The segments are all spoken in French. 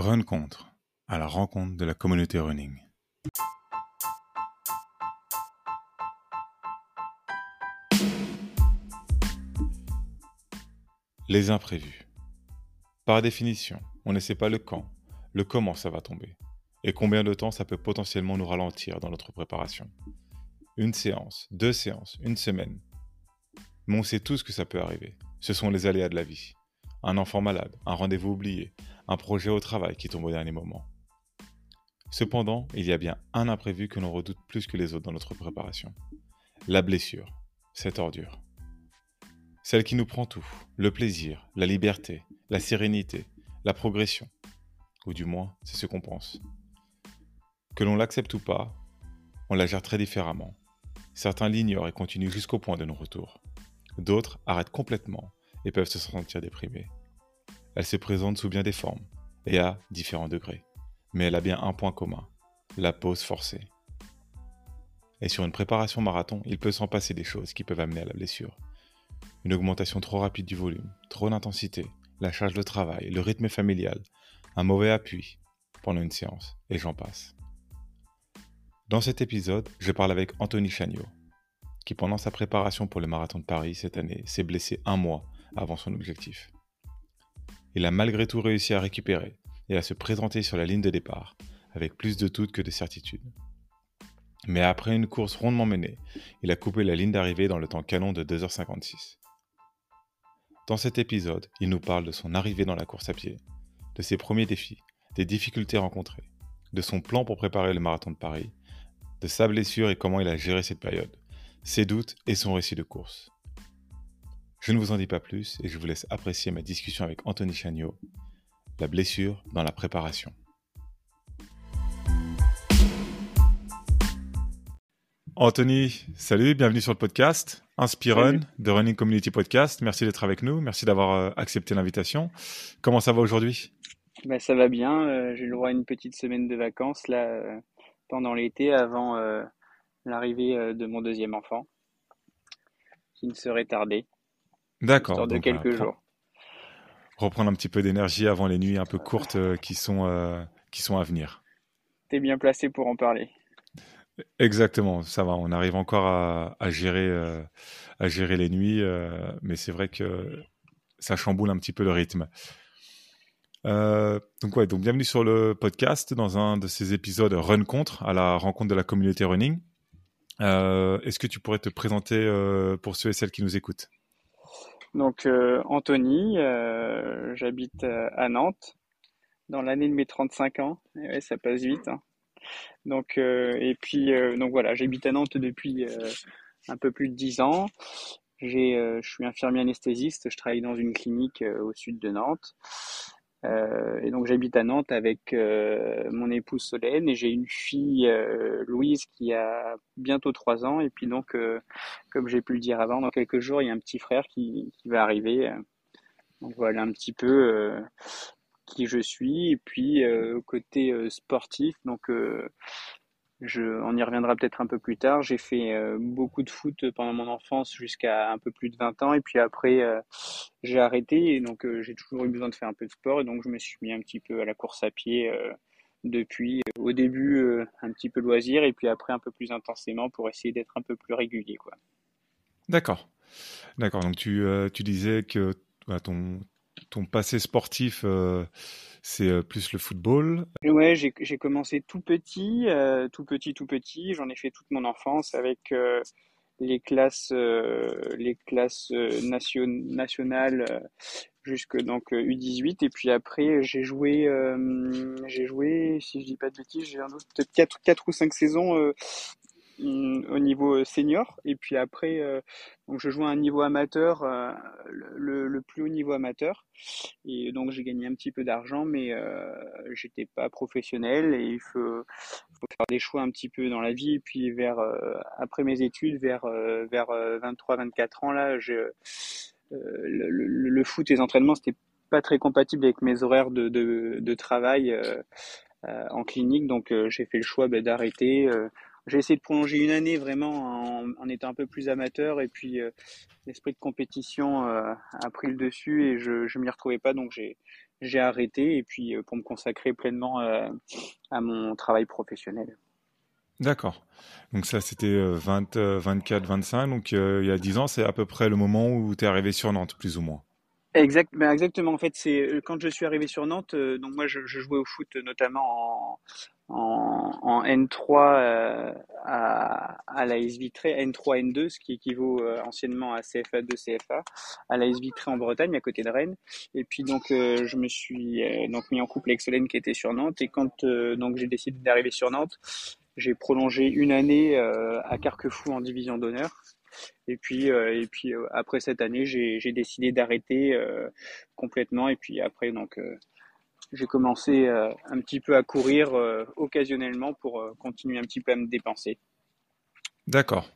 Run contre, à la rencontre de la communauté running. Les imprévus. Par définition, on ne sait pas le quand, le comment ça va tomber, et combien de temps ça peut potentiellement nous ralentir dans notre préparation. Une séance, deux séances, une semaine. Mais on sait tous que ça peut arriver. Ce sont les aléas de la vie. Un enfant malade, un rendez-vous oublié, un projet au travail qui tombe au dernier moment. Cependant, il y a bien un imprévu que l'on redoute plus que les autres dans notre préparation. La blessure, cette ordure. Celle qui nous prend tout, le plaisir, la liberté, la sérénité, la progression. Ou du moins, c'est ce qu'on pense. Que l'on l'accepte ou pas, on la gère très différemment. Certains l'ignorent et continuent jusqu'au point de non-retour. D'autres arrêtent complètement et peuvent se sentir déprimés. Elle se présente sous bien des formes et à différents degrés. Mais elle a bien un point commun, la pause forcée. Et sur une préparation marathon, il peut s'en passer des choses qui peuvent amener à la blessure. Une augmentation trop rapide du volume, trop d'intensité, la charge de travail, le rythme familial, un mauvais appui pendant une séance, et j'en passe. Dans cet épisode, je parle avec Anthony Chagnot, qui pendant sa préparation pour le marathon de Paris cette année s'est blessé un mois avant son objectif. Il a malgré tout réussi à récupérer et à se présenter sur la ligne de départ, avec plus de doutes que de certitudes. Mais après une course rondement menée, il a coupé la ligne d'arrivée dans le temps canon de 2h56. Dans cet épisode, il nous parle de son arrivée dans la course à pied, de ses premiers défis, des difficultés rencontrées, de son plan pour préparer le marathon de Paris, de sa blessure et comment il a géré cette période, ses doutes et son récit de course. Je ne vous en dis pas plus et je vous laisse apprécier ma discussion avec Anthony Chagnot, la blessure dans la préparation. Anthony, salut, bienvenue sur le podcast Inspirun de Running Community Podcast. Merci d'être avec nous, merci d'avoir euh, accepté l'invitation. Comment ça va aujourd'hui? Bah, Ça va bien, euh, j'ai le droit à une petite semaine de vacances là euh, pendant l'été avant l'arrivée de mon deuxième enfant qui ne serait tardé. D'accord. de quelques jours. Reprendre un petit peu d'énergie avant les nuits un peu courtes euh, qui, sont, euh, qui sont à venir. Tu es bien placé pour en parler. Exactement, ça va. On arrive encore à, à gérer, euh, à gérer les nuits, mais c'est vrai que ça chamboule un petit peu le rythme. donc ouais, donc bienvenue sur le podcast dans un de ces épisodes Run Contre à la rencontre de la communauté running. Est-ce que tu pourrais te présenter pour ceux et celles qui nous écoutent? Donc euh, Anthony, euh, j'habite euh, à Nantes dans l'année de mes 35 ans. Et ça passe vite. Hein. Donc et puis donc voilà, j'habite à Nantes depuis un peu plus de 10 ans. J'ai, je suis infirmier anesthésiste, je travaille dans une clinique au sud de Nantes. Euh, et donc j'habite à Nantes avec euh, mon épouse Solène et j'ai une fille euh, Louise qui a bientôt trois ans. Et puis donc comme j'ai pu le dire avant dans quelques jours il y a un petit frère qui, qui va arriver. Donc voilà un petit peu qui je suis. Et puis côté sportif donc je, on y reviendra peut-être un peu plus tard. J'ai fait euh, beaucoup de foot pendant mon enfance jusqu'à un peu plus de 20 ans et puis après euh, j'ai arrêté et donc euh, j'ai toujours eu besoin de faire un peu de sport et donc je me suis mis un petit peu à la course à pied depuis au début un petit peu loisir et puis après un peu plus intensément pour essayer d'être un peu plus régulier. D'accord. D'accord. Donc tu, tu disais que bah, ton, ton passé sportif c'est euh, plus le football. Ouais, j'ai commencé tout petit, euh, tout petit, tout petit. J'en ai fait toute mon enfance avec euh, les classes, les classes nationales jusque donc U18 et puis après j'ai joué, j'ai joué, si je dis pas de bêtises, j'ai un autre peut-être quatre, quatre ou cinq saisons au niveau euh, senior. Et puis après euh, donc je joue à un niveau amateur euh, le, le, plus haut niveau amateur. Et donc j'ai gagné un petit peu d'argent mais euh, j'étais pas professionnel et il faut, faut, faire des choix un petit peu dans la vie. Et puis vers après mes études vers vers 23 24 ans là je le, le, le, foot et les entraînements c'était pas très compatible avec mes horaires de, de, de travail en clinique. Donc j'ai fait le choix ben, d'arrêter j'ai essayé de prolonger une année vraiment en, étant un peu plus amateur et puis euh, l'esprit de compétition euh, a pris le dessus et je ne m'y retrouvais pas donc j'ai j'ai arrêté et puis pour me consacrer pleinement à mon travail professionnel. D'accord. Donc ça, c'était 20, 24, 25. Donc il y a 10 ans, c'est à peu près le moment où tu es arrivé sur Nantes, plus ou moins. Exact, ben exactement. En fait, c'est quand je suis arrivé sur Nantes. donc moi, je, je, jouais au foot notamment en, en, N3 euh, à, à l'AS Vitré, N3, N2, ce qui équivaut euh, anciennement à CFA2, CFA, à l'AS Vitré en Bretagne, à côté de Rennes. Et puis donc euh, je me suis donc mis en couple avec Solène qui était sur Nantes. Et quand donc j'ai décidé d'arriver sur Nantes, j'ai prolongé une année à Carquefou en division d'honneur. Et puis, et puis après cette année, j'ai décidé d'arrêter complètement. Et puis après, donc, j'ai commencé euh, un petit peu à courir euh, occasionnellement pour euh, continuer un petit peu à me dépenser. D'accord.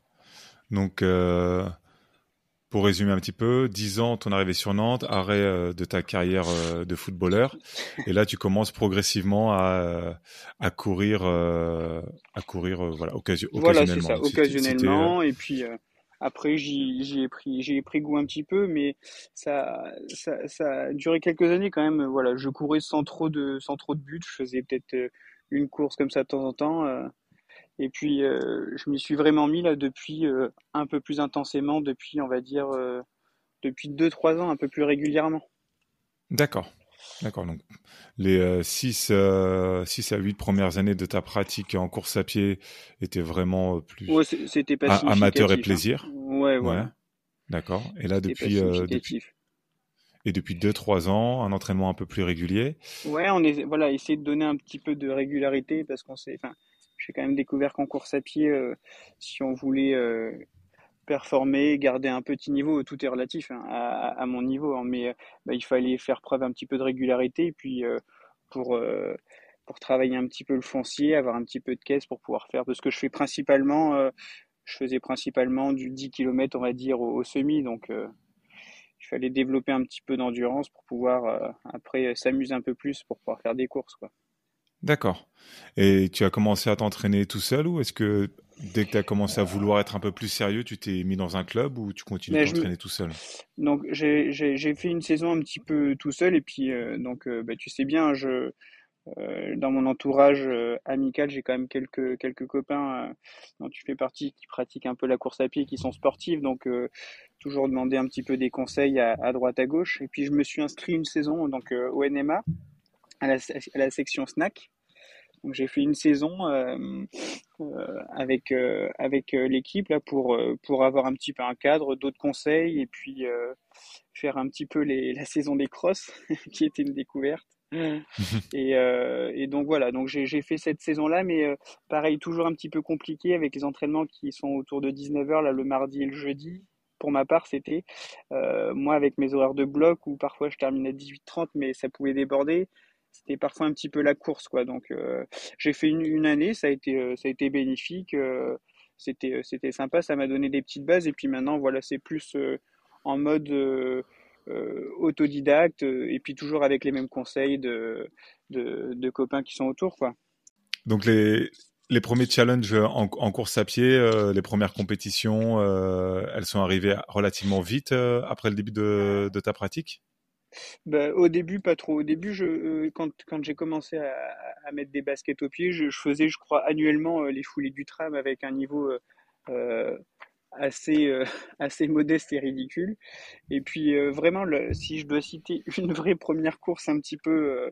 Donc, pour résumer un petit peu, 10 ans, ton arrivée sur Nantes, arrêt de ta carrière de footballeur, et là tu commences progressivement à, à courir, à courir, voilà, occasionnellement. Voilà, c'est ça, occasionnellement, et puis après, j'y pris, j'ai pris goût un petit peu, mais ça, ça, ça a duré quelques années quand même. Voilà, je courais sans trop de, sans trop de buts. Je faisais peut-être euh, une course comme ça de temps en temps. Euh, et puis, euh, je m'y suis vraiment mis là depuis un peu plus intensément, depuis, on va dire, depuis 2-3 ans, un peu plus régulièrement. D'accord. D'accord. Donc, les 6 euh, à 8 premières années de ta pratique en course à pied étaient vraiment euh, plus c'était pas amateur et hein. plaisir. Ouais, ouais. D'accord. Et là, depuis, euh, depuis, et depuis 2-3 ans, un entraînement un peu plus régulier. Ouais, on est voilà, essayer de donner un petit peu de régularité parce qu'on sait, enfin, j'ai quand même découvert qu'en course à pied, si on voulait performer, garder un petit niveau, tout est relatif hein, à, mon niveau, hein, mais bah, il fallait faire preuve un petit peu de régularité, puis euh, pour, euh, pour travailler un petit peu le foncier, avoir un petit peu de caisse pour pouvoir faire, parce que je fais principalement, euh, je faisais principalement du 10 km, on va dire, au, semi, donc il fallait développer un petit peu d'endurance pour pouvoir après s'amuser un peu plus pour pouvoir faire des courses, quoi. D'accord. Et tu as commencé à t'entraîner tout seul ou est-ce que dès que tu as commencé à vouloir être un peu plus sérieux, tu t'es mis dans un club ou tu continues à t'entraîner tout seul? Donc j'ai fait une saison un petit peu tout seul et puis euh, donc euh, bah, tu sais bien, je euh, dans mon entourage amical, j'ai quand même quelques quelques copains dont tu fais partie qui pratiquent un peu la course à pied, qui sont sportifs, donc toujours demander un petit peu des conseils à, à, droite à gauche. Et puis je me suis inscrit une saison donc au NMA à la, à la section snack. Donc j'ai fait une saison euh, euh, avec euh, avec l'équipe là pour pour avoir un petit peu un cadre, d'autres conseils et puis faire un petit peu les, la saison des crosses qui était une découverte. et, et, donc voilà, donc j'ai fait cette saison-là, mais pareil, toujours un petit peu compliqué avec les entraînements qui sont autour de 19h, là, le mardi et le jeudi. Pour ma part, c'était moi avec mes horaires de bloc où parfois je terminais à 18h30, mais ça pouvait déborder c'était parfois un petit peu la course quoi. Donc euh, j'ai fait une, année ça a été euh, ça a été bénéfique euh, c'était c'était sympa ça m'a donné des petites bases. Et puis maintenant voilà c'est plus en mode autodidacte et puis toujours avec les mêmes conseils de, de, copains qui sont autour quoi. Donc les les premiers challenges en, course à pied, les premières compétitions, elles sont arrivées relativement vite après le début de ta pratique? Bah, au début, pas trop. Au début, euh, quand, j'ai commencé à, mettre des baskets au pied, je, faisais, je crois, annuellement euh, les foulées du tram avec un niveau euh, assez, assez modeste et ridicule. Et puis, vraiment, si je dois citer une vraie première course un petit peu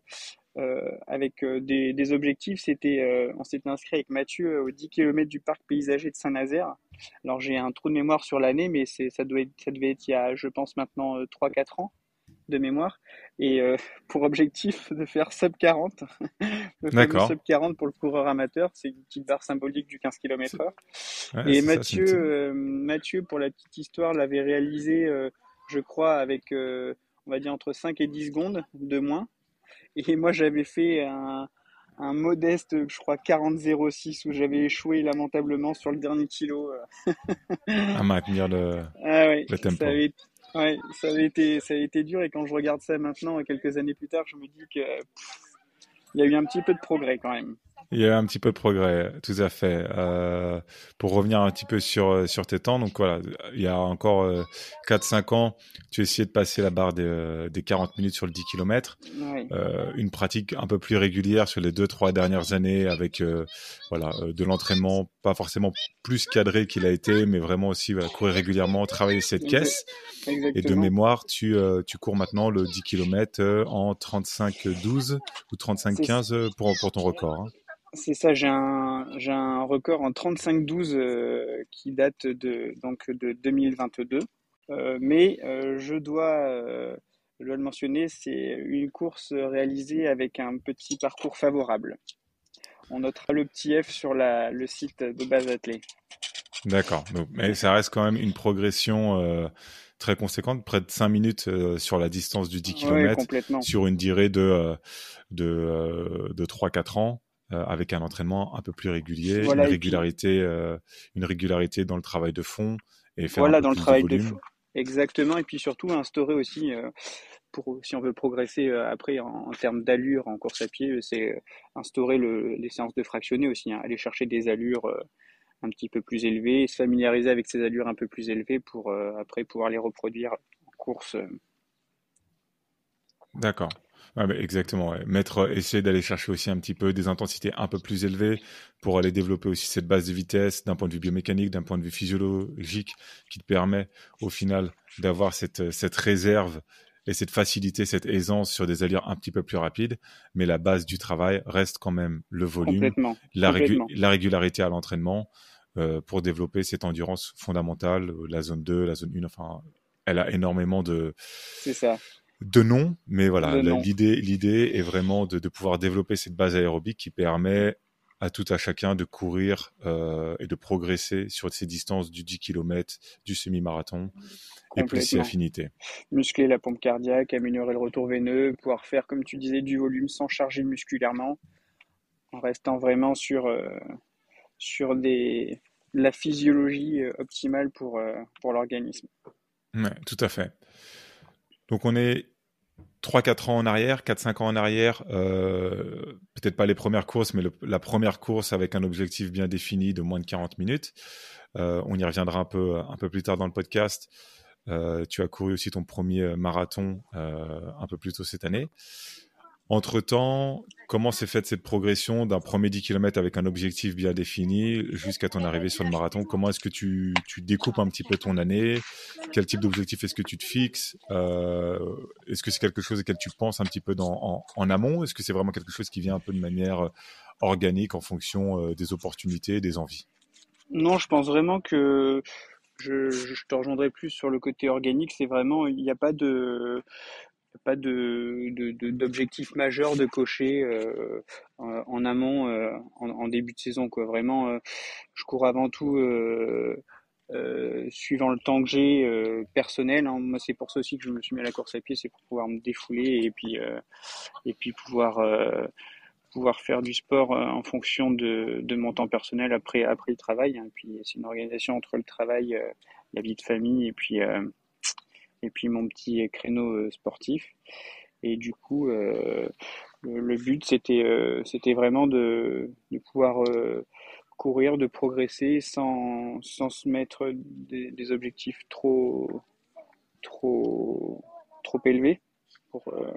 avec des, objectifs, c'était, on s'était inscrit avec Mathieu aux 10 km du parc paysager de Saint-Nazaire. Alors, j'ai un trou de mémoire sur l'année, mais ça, doit être, ça devait être il y a, je pense, maintenant 3-4 ans de mémoire. Et euh, pour objectif de faire sub 40. le sub 40 pour le coureur amateur, c'est une petite barre symbolique du 15 km h et Mathieu, euh, Mathieu, pour la petite histoire, l'avait réalisé, euh, je crois, avec, on va dire, entre 5 et 10 secondes de moins. Et moi, j'avais fait un, modeste, je crois, 40-06 où j'avais échoué lamentablement sur le dernier kilo. à maintenir le, ah le tempo. Ouais, ça a été, ça a été dur et quand je regarde ça maintenant, quelques années plus tard, je me dis que il y a eu un petit peu de progrès quand même. Il y a un petit peu de progrès, tout à fait. Euh, pour revenir un petit peu sur, sur tes temps, donc voilà, il y a encore euh, 4-5 ans, tu essayais de passer la barre des, euh, des 40 minutes sur le 10 km. Oui. Euh, une pratique un peu plus régulière sur les 2-3 dernières années avec euh, voilà, euh, de l'entraînement, pas forcément plus cadré qu'il a été, mais vraiment aussi voilà, courir régulièrement, travailler cette caisse. Et de Exactement. mémoire, tu, euh, tu cours maintenant le 10 km euh, en 35-12 ou C'est 35-15 euh, pour, pour ton record. hein. C'est ça, j'ai un, j'ai un record en 35-12 euh, qui date de, donc de 2022. Euh, mais euh, je dois, euh, je dois le mentionner, c'est une course réalisée avec un petit parcours favorable. On notera le petit F sur la, le site de Base Athlée. D'accord. Mais ça reste quand même une progression euh, très conséquente, près de 5 minutes euh, sur la distance du 10 Oui, km sur une durée de, euh, de, euh, de 3-4 ans. Euh, avec un entraînement un peu plus régulier, Voilà, une et puis régularité, euh, une régularité dans le travail de fond et faire voilà un peu dans le plus travail de volume. fond. Exactement. Et puis surtout instaurer aussi, euh, pour, si on veut progresser après en, en termes d'allure en course à pied, c'est instaurer le, les séances de fractionné aussi, hein, aller chercher des allures un petit peu plus élevées, se familiariser avec ces allures un peu plus élevées pour après pouvoir les reproduire en course. D'accord. Mais exactement. ouais. Mettre, euh, essayer d'aller chercher aussi un petit peu des intensités un peu plus élevées pour aller développer aussi cette base de vitesse d'un point de vue biomécanique, d'un point de vue physiologique, qui te permet au final d'avoir cette, cette réserve et cette facilité, cette aisance sur des allures un petit peu plus rapides. Mais la base du travail reste quand même le volume, Complètement, la, régu- complètement. la régularité à l'entraînement euh, pour développer cette endurance fondamentale, euh, la zone 2, la zone 1. Enfin, elle a énormément de, C'est ça. De non, mais voilà, l'idée, l'idée est vraiment de, de pouvoir développer cette base aérobique qui permet à tout à chacun de courir euh, et de progresser sur ces distances du 10 km, du semi-marathon et plus si affinité. Muscler la pompe cardiaque, améliorer le retour veineux, pouvoir faire, comme tu disais, du volume sans charger musculairement, en restant vraiment sur, euh, sur des, la physiologie euh, optimale pour, euh, pour l'organisme. Ouais, tout à fait. Donc on est 3-4 ans en arrière, 4-5 ans en arrière, euh, peut-être pas les premières courses, mais la première course avec un objectif bien défini de moins de 40 minutes. Euh, on y reviendra un peu, plus tard dans le podcast. Euh, tu as couru aussi ton premier marathon un peu plus tôt cette année. Entre-temps, comment s'est faite cette progression d'un premier 10 km avec un objectif bien défini jusqu'à ton arrivée sur le marathon? Comment est-ce que tu, tu découpes un petit peu ton année? Quel type d'objectif est-ce que tu te fixes? Euh, Est-ce que c'est quelque chose auquel tu penses un petit peu en, en amont? Est-ce que c'est vraiment quelque chose qui vient un peu de manière euh, organique en fonction euh, des opportunités, des envies? Non, je pense vraiment que je, je te rejoindrai plus sur le côté organique. C'est vraiment, il n'y a pas de, pas de, de- d'objectif majeur de cocher euh, en, amont, euh, en, en début de saison, quoi. Vraiment, euh, je cours avant tout euh, euh, suivant le temps que j'ai euh, personnel. hein. Moi, c'est pour ça aussi que je me suis mis à la course à pied, c'est pour pouvoir me défouler et puis et puis pouvoir pouvoir faire du sport en fonction de, de mon temps personnel après après le travail. hein. Et puis c'est une organisation entre le travail, la vie de famille et puis et puis mon petit créneau euh, sportif. Et du coup, euh, le, but c'était euh, c'était vraiment de, de pouvoir euh, courir, de progresser sans, sans se mettre des, objectifs trop trop trop élevés pour euh,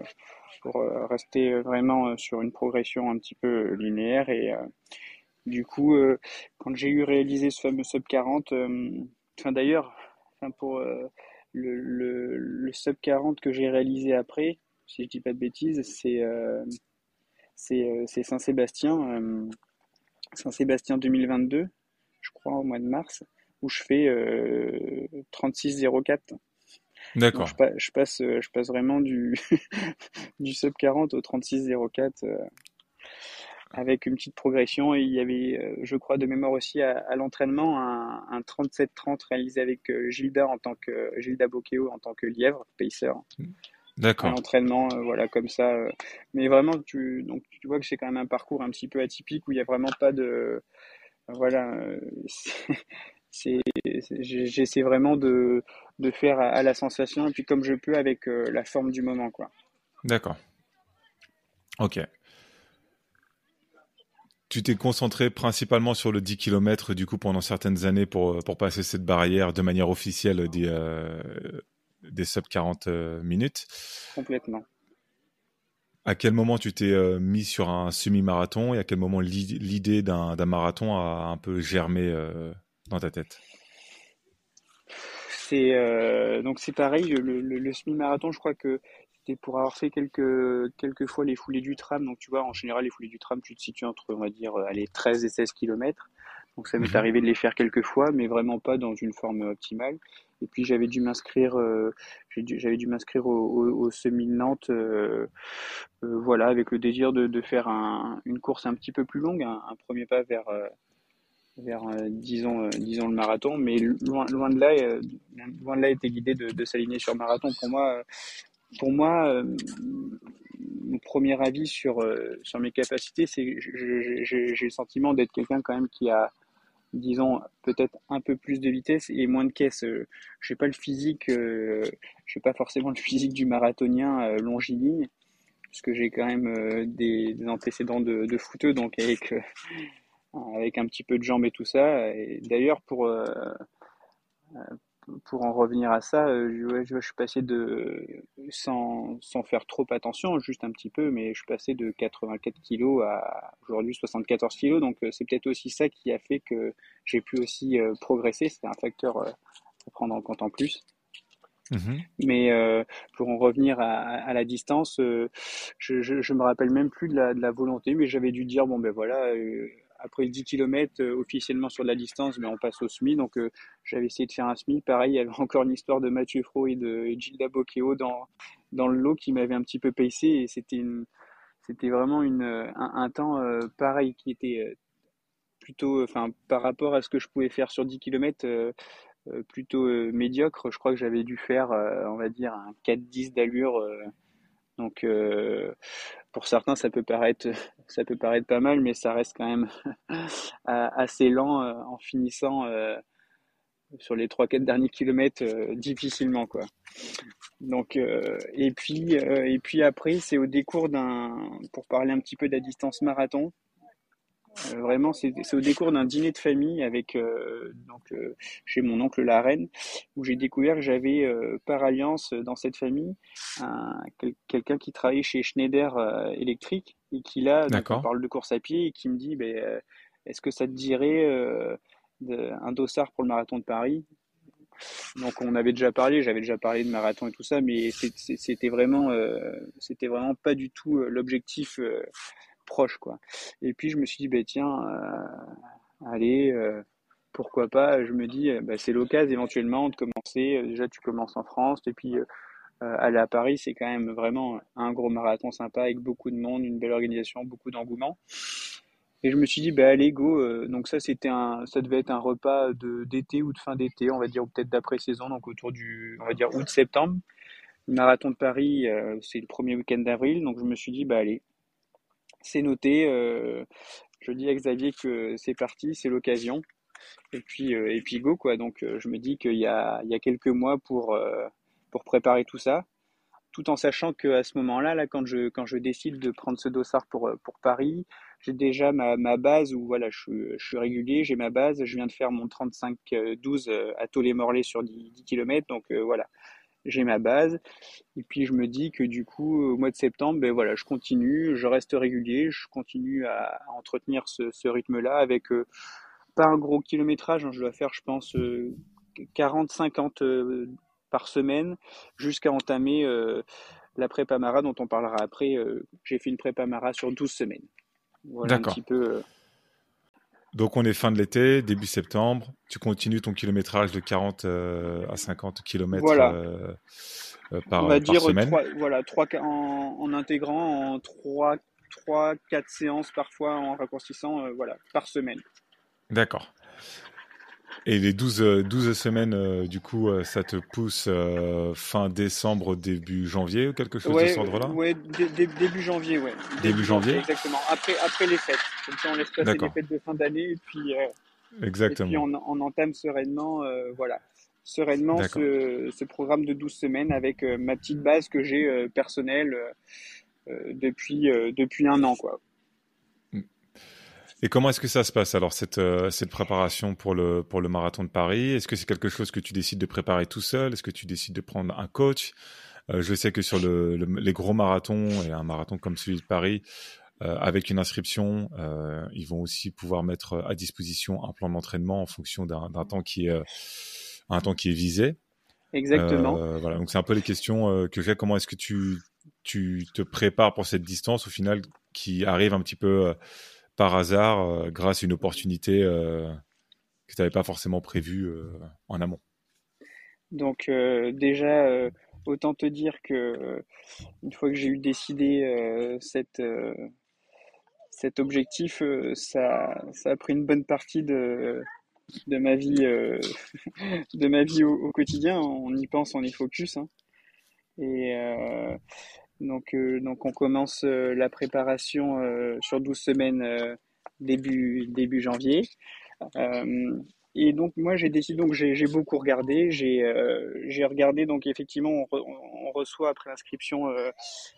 pour euh, rester vraiment euh, sur une progression un petit peu linéaire et euh, du coup euh, quand j'ai eu réalisé ce fameux sub 40 euh, enfin d'ailleurs pour euh, le, le, le sub 40 que j'ai réalisé après si je dis pas de bêtises c'est euh, c'est euh, Saint-Sébastien euh, Saint-Sébastien 2022 je crois au mois de mars où je fais euh, 36,04 donc D'accord. je, pa- je passe je passe vraiment du du sub 40 au 36,04 euh, avec une petite progression et il y avait euh, je crois de mémoire aussi à, à l'entraînement un, un 37-30 réalisé avec euh, Gilda en tant que Gilda Bocchio en tant que lièvre pacer à D'accord. l'entraînement euh, voilà comme ça euh. mais vraiment tu donc tu vois que c'est quand même un parcours un petit peu atypique où il y a vraiment pas de voilà c'est j'essaie vraiment de de faire à, à la sensation et puis comme je peux avec euh, la forme du moment quoi D'accord. Ok. Tu t'es concentré principalement sur le 10 km du coup pendant certaines années pour, pour passer cette barrière de manière officielle des, des sub 40 minutes. Complètement. À quel moment tu t'es euh, mis sur un semi-marathon et à quel moment l'idée d'un marathon a un peu germé euh, dans ta tête? C'est euh, donc c'est pareil, le, semi-marathon, je crois que c'était pour avoir fait quelques, quelques fois les foulées du tram. Donc tu vois, en général, les foulées du tram, tu te situes entre, on va dire, allez, 13 et 16 km. Donc ça m'est mhm. arrivé de les faire quelques fois, mais vraiment pas dans une forme optimale. Et puis j'avais dû m'inscrire, euh, j'avais dû m'inscrire au, au, semi Nantes, euh, euh, voilà, avec le désir de, de faire un, une course un petit peu plus longue, un, premier pas vers vers disons disons le marathon, mais loin loin de là, loin de là était l'idée de, de s'aligner sur marathon. Pour moi, pour moi, mon premier avis sur sur mes capacités, c'est j'ai le sentiment d'être quelqu'un quand même qui a disons peut-être un peu plus de vitesse et moins de caisse. Euh, je n'ai pas le physique, euh, je pas forcément le physique du marathonien euh, longiligne, puisque j'ai quand même des, antécédents de, de footeux, donc avec avec un petit peu de jambes et tout ça. D'ailleurs pour pour en revenir à ça, euh, je, suis passé de, sans, sans, faire trop attention, juste un petit peu, mais je suis passé de 84 kg à aujourd'hui 74 kg. Donc euh, c'est peut-être aussi ça qui a fait que j'ai pu aussi euh, progresser. C'était un facteur à prendre en compte en plus. Mmh mais pour en revenir à, à la distance, je, je, je, me rappelle même plus de la, de la volonté, mais j'avais dû dire bon ben voilà, après 10 km euh, officiellement sur la distance, mais on passe au SMI. Donc euh, j'avais essayé de faire un SMI. Pareil, il y avait encore une histoire de Mathieu Fro et de Gilda Bocchio dans, dans le lot qui m'avait un petit peu pacé. Et c'était vraiment une, un, temps euh, pareil qui était plutôt, enfin, par rapport à ce que je pouvais faire sur 10 km, plutôt médiocre. Je crois que j'avais dû faire, on va dire, un 4-10 d'allure. Donc, pour certains, ça peut paraître, ça peut paraître pas mal, mais ça reste quand même assez lent euh, en finissant euh, sur les 3-4 derniers kilomètres euh, difficilement, quoi. Donc, et puis, et puis après, c'est au décours d'un, pour parler un petit peu de la distance marathon, euh, vraiment, c'est au décours d'un dîner de famille avec euh, donc euh, chez mon oncle la reine, où j'ai découvert que j'avais par alliance dans cette famille quelqu'un qui travaillait chez Schneider Electric et qui là on parle de course à pied et qui me dit ben, est-ce que ça te dirait un dossard pour le marathon de Paris? Donc on avait déjà parlé, j'avais déjà parlé de marathon et tout ça, mais c'était vraiment, c'était vraiment pas du tout l'objectif proche quoi. Et puis je me suis dit bah tiens euh, allez euh, pourquoi pas. Je me dis bah, c'est l'occasion éventuellement de commencer. Déjà tu commences en France. Et puis euh, aller à Paris c'est quand même vraiment un gros marathon sympa avec beaucoup de monde une belle organisation beaucoup d'engouement. Et je me suis dit bah allez go donc ça c'était un ça devait être un repas d'été ou de fin d'été on va dire ou peut-être d'après saison donc autour du on va dire août septembre. Le marathon de Paris c'est le premier week-end d'avril donc je me suis dit bah allez c'est noté. Euh, je dis à Xavier que c'est parti, c'est l'occasion. Et puis, euh, et puis go, quoi. Donc, euh, je me dis qu'il y a, quelques mois pour, préparer tout ça tout en sachant qu'à ce moment-là, là, quand je, décide de prendre ce dossard pour, Paris, j'ai déjà ma, ma base où voilà, je, suis régulier, j'ai ma base, je viens de faire mon 35-12 à Tolé-Morlaix sur 10, 10 km, donc voilà, j'ai ma base. Et puis je me dis que du coup, au mois de septembre, ben voilà, je continue, je reste régulier, je continue à, entretenir ce, ce rythme-là avec euh, pas un gros kilométrage. Hein, je dois faire, je pense, 40-50 euh, euh, par semaine jusqu'à entamer la prépa mara dont on parlera après. J'ai fait une prépa mara sur 12 semaines. Voilà un petit peu donc on est fin de l'été, début septembre. Tu continues ton kilométrage de 40 euh, à 50 km euh, euh, par, on va dire semaine. voilà, trois, en, en, intégrant en 3, 3, 4 séances parfois en raccourcissant voilà, par semaine. D'accord. Et les 12, 12 euh, semaines, euh, du coup, euh, ça te pousse fin décembre, début janvier ou quelque chose de ce ordre-là Oui, début janvier, ouais. Début, janvier Exactement, après, après les fêtes. Comme ça, on laisse passer les fêtes de fin d'année et puis, exactement. Et puis on, on entame sereinement, voilà, sereinement ce, ce, programme de 12 semaines avec ma petite base que j'ai personnelle depuis, depuis un an, quoi. Et comment est-ce que ça se passe alors cette, euh, cette préparation pour le, pour le marathon de Paris? Est-ce que c'est quelque chose que tu décides de préparer tout seul? Est-ce que tu décides de prendre un coach? Euh, Je sais que sur le, les gros marathons et un marathon comme celui de Paris, euh, avec une inscription, ils vont aussi pouvoir mettre à disposition un plan d'entraînement en fonction d'un temps qui est un temps qui est visé. Exactement. voilà, donc c'est un peu les questions que j'ai. Comment est-ce que tu, tu te prépares pour cette distance au final qui arrive un petit peu par hasard euh, grâce à une opportunité euh, que tu n'avais pas forcément prévue euh, en amont Donc déjà, autant te dire que une fois que j'ai eu décidé cet objectif, ça, a pris une bonne partie de, de ma vie, de ma vie au, quotidien. On y pense, on y focus. Hein. Et, donc, euh, donc on commence euh, la préparation euh, sur 12 semaines début, début janvier. Et donc moi j'ai décidé donc j'ai beaucoup regardé j'ai regardé donc effectivement on, reçoit après l'inscription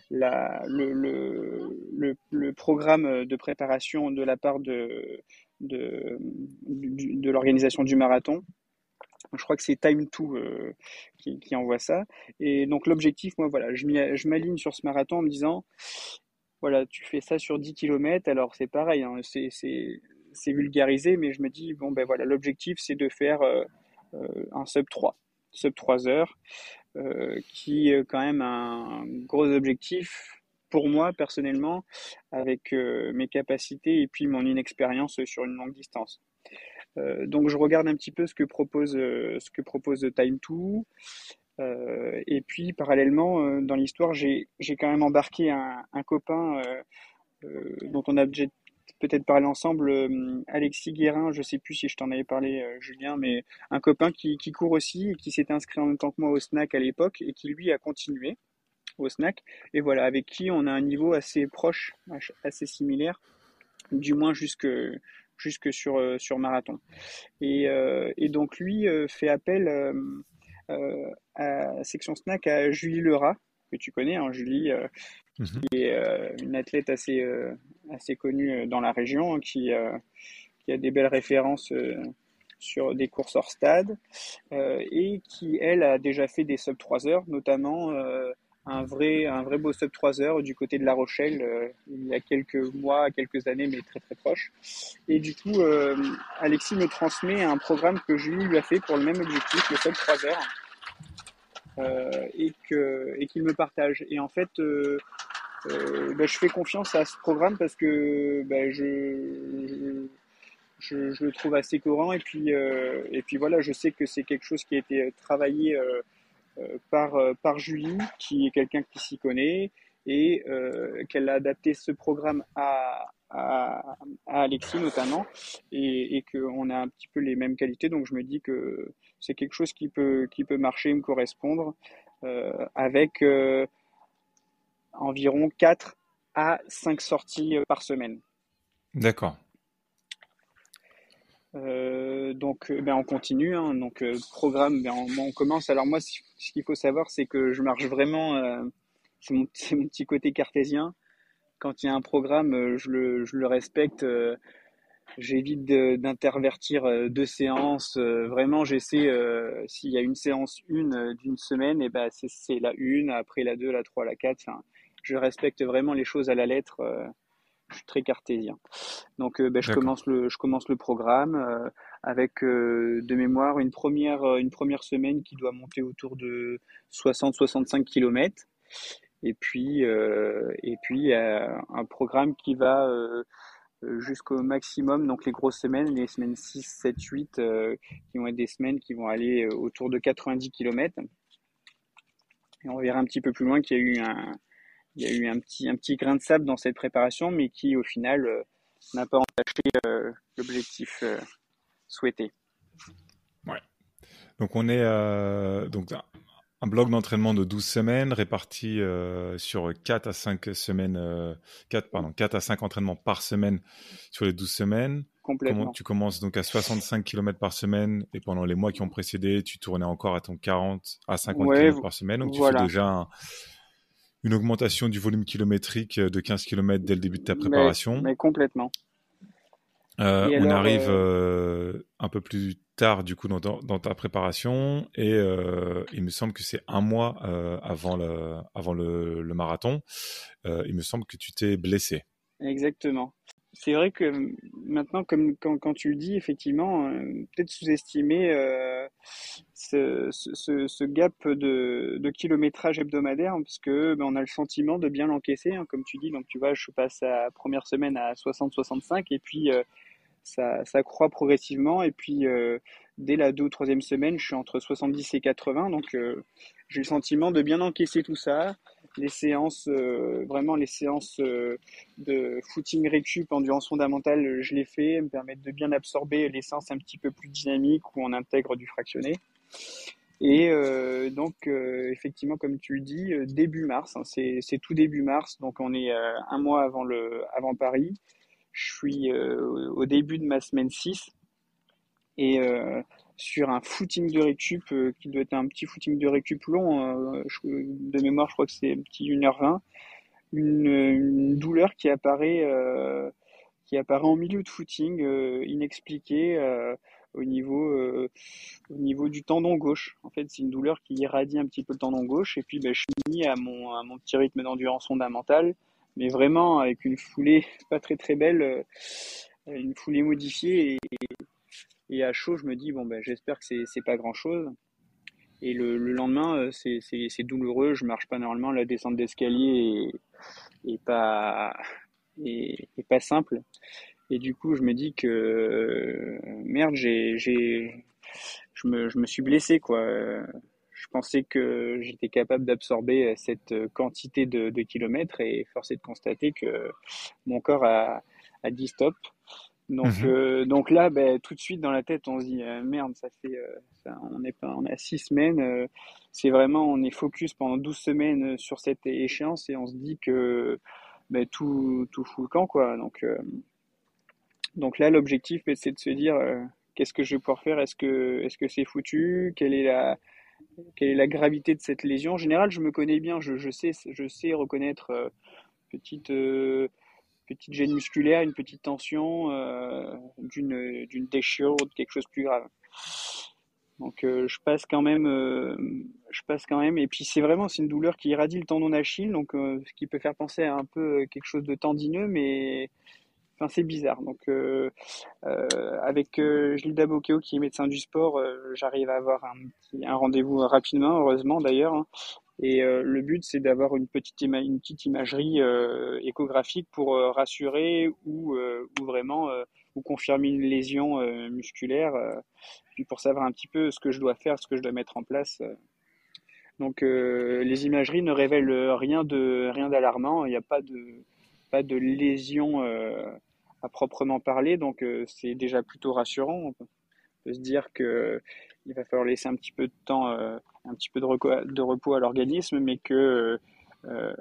le, le, le, programme de préparation de la part de de, de l'organisation du marathon je crois que c'est Time2 euh, qui, envoie ça. Et donc l'objectif, moi voilà, je m'aligne sur ce marathon en me disant, voilà, tu fais ça sur 10 km, alors c'est pareil, hein, c'est vulgarisé, mais je me dis, bon ben voilà, l'objectif c'est de faire euh, euh, un sub 3, sub 3 heures, qui est quand même un gros objectif pour moi personnellement, avec mes capacités et puis mon inexpérience sur une longue distance. Euh, donc je regarde un petit peu ce que propose, euh, ce que propose Time2. Euh, et puis parallèlement, dans l'histoire, j'ai quand même embarqué un, copain dont on a peut-être parlé ensemble, Alexis Guérin, je sais plus si je t'en avais parlé, Julien, mais un copain qui, qui court aussi et qui s'est inscrit en même temps que moi au snack à l'époque et qui lui a continué au snack. Et voilà, avec qui on a un niveau assez proche, assez similaire, du moins jusque, jusque sur, euh, sur marathon. Et, euh, et donc lui euh, fait appel à Section Snack à Julie Lerat, que tu connais, hein, Julie, mhm. qui est une athlète assez, assez connue dans la région, qui, qui a des belles références sur des courses hors stade, et qui, elle, a déjà fait des sub 3 heures, notamment un vrai, un vrai beau sub 3 heures du côté de La Rochelle euh, il y a quelques mois, quelques années, mais très très proche. Et du coup, euh, Alexis me transmet un programme que Julie lui a fait pour le même objectif, le sub 3 heures, euh, et que et qu'il me partage. Et en fait, bah, je fais confiance à ce programme parce que bah, je, je, le trouve assez courant et puis et puis voilà, je sais que c'est quelque chose qui a été travaillé par, euh, par Julie, qui est quelqu'un qui s'y connaît, et euh, qu'elle a adapté ce programme à, à, Alexis notamment, et, et qu'on a un petit peu les mêmes qualités. Donc je me dis que c'est quelque chose qui peut, qui peut marcher, me correspondre, avec environ 4 à 5 sorties par semaine. D'accord. Euh, donc, euh, ben, on continue. Hein. Donc, euh, programme, ben, on, commence. Alors moi, ce qu'il faut savoir, c'est que je marche vraiment. c'est mon, petit côté cartésien. Quand il y a un programme, je le, je le respecte. J'évite d'intervertir deux séances. vraiment, j'essaie. S'il y a une séance une d'une semaine, et ben c'est la une. Après la deux, la trois, la quatre. je respecte vraiment les choses à la lettre je suis très cartésien. Donc euh, ben, je, commence le, je commence le programme euh, avec euh, de mémoire une première, une première semaine qui doit monter autour de 60-65 km. Et puis, et puis un programme qui va jusqu'au maximum, donc les grosses semaines, les semaines 6, 7, 8, qui vont être des semaines qui vont aller autour de 90 km. Et on verra un petit peu plus loin qu'il y a eu un, il y a eu un petit, un petit grain de sable dans cette préparation, mais qui au final euh, n'a pas entaché euh, l'objectif euh, souhaité. Ouais. Donc on est donc un bloc d'entraînement de 12 semaines réparti sur 4 à 5 semaines 4 pardon 4 à 5 entraînements par semaine sur les 12 semaines. Complètement. tu commences donc à 65 km par semaine et pendant les mois qui ont précédé, tu tournais encore à ton 40 à 50 km par semaine. Donc tu fais déjà un, une augmentation du volume kilométrique euh, de 15 km dès le début de ta préparation. Mais, complètement. on arrive un peu plus tard du coup dans, ta préparation et il me semble que c'est un mois avant le, avant le, le marathon. il me semble que tu t'es blessé. Exactement c'est vrai que maintenant, comme quand, tu le dis, effectivement, euh, peut-être sous-estimer euh, ce, ce, ce, gap de, de, kilométrage hebdomadaire, parce que ben, on a le sentiment de bien l'encaisser, hein, comme tu dis. Donc, tu vois, je passe à première semaine à 60-65, et puis euh, ça, ça croît progressivement, et puis dès la deux ou troisième semaine, je suis entre 70 et 80, donc j'ai le sentiment de bien encaisser tout ça les séances, euh, vraiment les séances euh, de footing récup, endurance fondamentale, je les fais, elles me permettent de bien absorber les séances un petit peu plus dynamiques où on intègre du fractionné. Et euh, donc, effectivement, comme tu le dis, début mars, hein, c'est tout début mars, donc on est un mois avant, le, avant Paris. Je suis au début de ma semaine 6. Et sur un footing de récup euh, qui doit être un petit footing de récup long. Euh, de mémoire, je crois que c'est un petit 1h20. Une, douleur qui apparaît, euh, qui apparaît en milieu de footing, inexpliquée au niveau, au niveau du tendon gauche. En fait, c'est une douleur qui irradie un petit peu le tendon gauche. Et puis, ben, je suis mis à mon, à mon petit rythme d'endurance fondamentale, mais vraiment avec une foulée pas très très belle, une foulée modifiée et, et à chaud, je me dis, bon, ben, j'espère que c'est pas grand chose. Et le, le lendemain, euh, c'est douloureux. Je marche pas normalement. La descente d'escalier est, pas, est, pas simple. Et du coup, je me dis que merde, j'ai, je, me, je me suis blessé, quoi. Je pensais que j'étais capable d'absorber cette quantité de, de, kilomètres et force est de constater que mon corps a, a dit stop. Donc, mhm. euh, donc là, ben, tout de suite dans la tête, on se dit euh, merde, ça fait, euh, on est pas, on a six semaines. c'est vraiment, on est focus pendant 12 semaines sur cette échéance et on se dit que ben, tout, tout fout le camp, quoi. Donc, donc là, l'objectif, ben, c'est de se dire qu'est-ce que je vais pouvoir faire? Est-ce que, est-ce que c'est foutu? Quelle est la, quelle est la gravité de cette lésion? En général, je me connais bien, je, je sais, je sais reconnaître petite petite gêne musculaire, une petite tension, euh, d'une, d'une déchirure de quelque chose de plus grave. Donc euh, je passe quand même, euh, je passe quand même. Et puis c'est vraiment c'est une douleur qui irradie le tendon d'Achille, donc ce qui peut faire penser à un peu quelque chose de tendineux, mais enfin c'est bizarre. Donc avec Gilda Bocchio qui est médecin du sport, j'arrive à avoir un, un rendez-vous rapidement, heureusement d'ailleurs. Hein. Et euh, le but, c'est d'avoir une petite, une petite imagerie euh, échographique pour euh, rassurer ou, ou vraiment ou confirmer une lésion musculaire, puis pour savoir un petit peu ce que je dois faire, ce que je dois mettre en place. Donc les imageries ne révèlent rien de rien d'alarmant. Il n'y a pas de pas de lésion à proprement parler, donc c'est déjà plutôt rassurant. On peut, se dire que il va falloir laisser un petit peu de temps un petit peu de, repos, à l'organisme, mais que euh,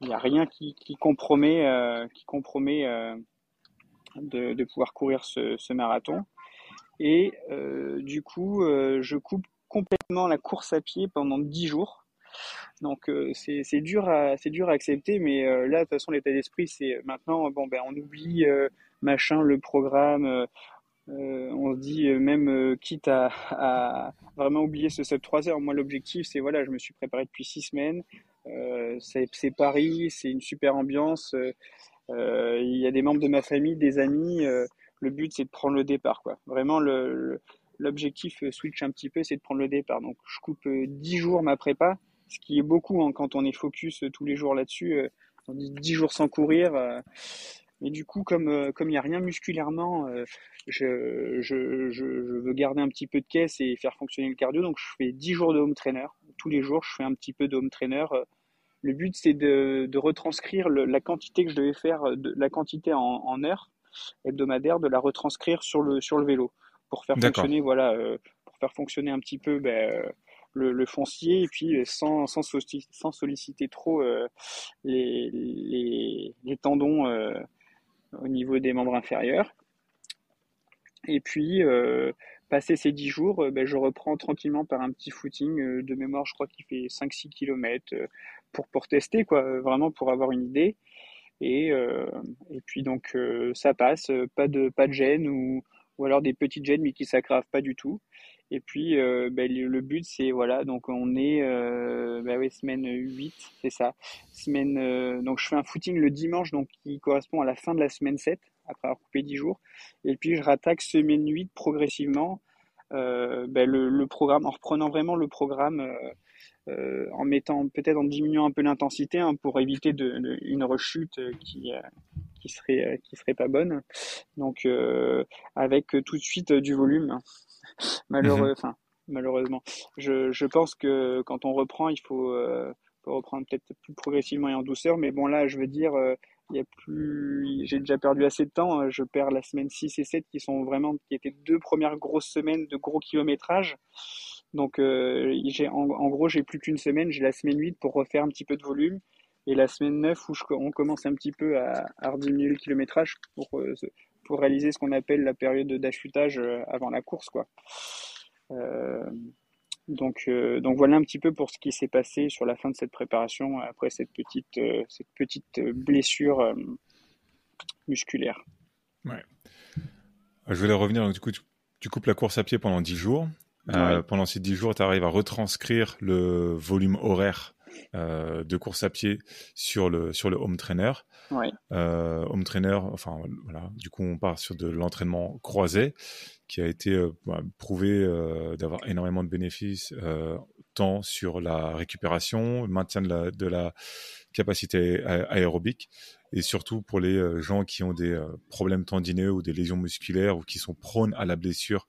il n'y a rien qui, compromet, qui compromet euh, euh, de, pouvoir courir ce, marathon. Et du coup, je coupe complètement la course à pied pendant 10 jours. Donc c'est dur à dur à accepter, mais là de toute façon l'état d'esprit c'est maintenant bon ben on oublie machin le programme, euh, on se dit euh, même euh, quitte à, vraiment oublier ce sub 3 heures. Moi, l'objectif, c'est voilà, je me suis préparé depuis six semaines. c'est Paris, c'est une super ambiance. Il y a des membres de ma famille, des amis. le but, c'est de prendre le départ, quoi. Vraiment, l'objectif switch un petit peu, c'est de prendre le départ. Donc, je coupe 10 jours ma prépa, ce qui est beaucoup hein, quand on est focus tous les jours là-dessus. on dit 10 jours sans courir. Mais du coup, comme euh, comme il n'y a rien musculairement, euh, je, je, je, veux garder un petit peu de caisse et faire fonctionner le cardio. Donc, je fais 10 jours de home trainer. Tous les jours, je fais un petit peu de home trainer. Le but, c'est de, de retranscrire la quantité que je devais faire, de, la quantité en, en heures hebdomadaires, de la retranscrire sur le, sur le vélo pour faire fonctionner, voilà, euh, pour faire fonctionner un petit peu ben, le, le, foncier et puis sans, sans, sans solliciter trop les, les, les, tendons au niveau des membres inférieurs. Et puis, euh, passer ces 10 jours, euh, ben, je reprends tranquillement par un petit footing euh, de mémoire, je crois qu'il fait 5-6 km pour, pour tester, quoi, vraiment pour avoir une idée. Et, puis donc ça passe, pas de, pas de gêne ou, alors des petites gênes mais qui s'aggravent pas du tout. Et puis, euh, ben, le but, c'est, voilà, donc on est, euh, ben oui, semaine 8, c'est ça. Semaine, euh, donc je fais un footing le dimanche, donc qui correspond à la fin de la semaine 7, après avoir coupé 10 jours. Et puis, je rattaque semaine 8 progressivement, euh, ben, le, le, programme, en reprenant vraiment le programme, euh, en mettant, peut-être en diminuant un peu l'intensité, hein, pour éviter de, de, une rechute qui, qui serait, qui serait pas bonne. Donc, avec tout de suite du volume. Malheureux, mhm. malheureusement. Je, je, pense que quand on reprend, il faut, euh, faut reprendre peut-être plus progressivement et en douceur. Mais bon, là, je veux dire, euh, il y a plus, j'ai déjà perdu assez de temps. Euh, je perds la semaine 6 et 7 qui sont vraiment, qui étaient deux premières grosses semaines de gros kilométrage. Donc, j'ai, en, en, gros, j'ai plus qu'une semaine. J'ai la semaine 8 pour refaire un petit peu de volume. Et la semaine 9 où je, on commence un petit peu à, à rediminuer le kilométrage pour, pour réaliser ce qu'on appelle la période d'affûtage euh, avant la course. Quoi. Euh, donc, euh, donc voilà un petit peu pour ce qui s'est passé sur la fin de cette préparation après cette petite, cette petite blessure musculaire. Ouais. Je voulais revenir, donc, du coup, tu, coupes la course à pied pendant 10 jours. pendant ces 10 jours, tu arrives à retranscrire le volume horaire euh, de course à pied sur le, sur le home trainer. Euh, home trainer, enfin voilà, du coup on part sur de l'entraînement croisé qui a été euh, bah, prouvé d'avoir énormément de bénéfices tant sur la récupération, le maintien de la, de la capacité aérobique et surtout pour les gens qui ont des problèmes tendineux ou des lésions musculaires ou qui sont prônes à la blessure,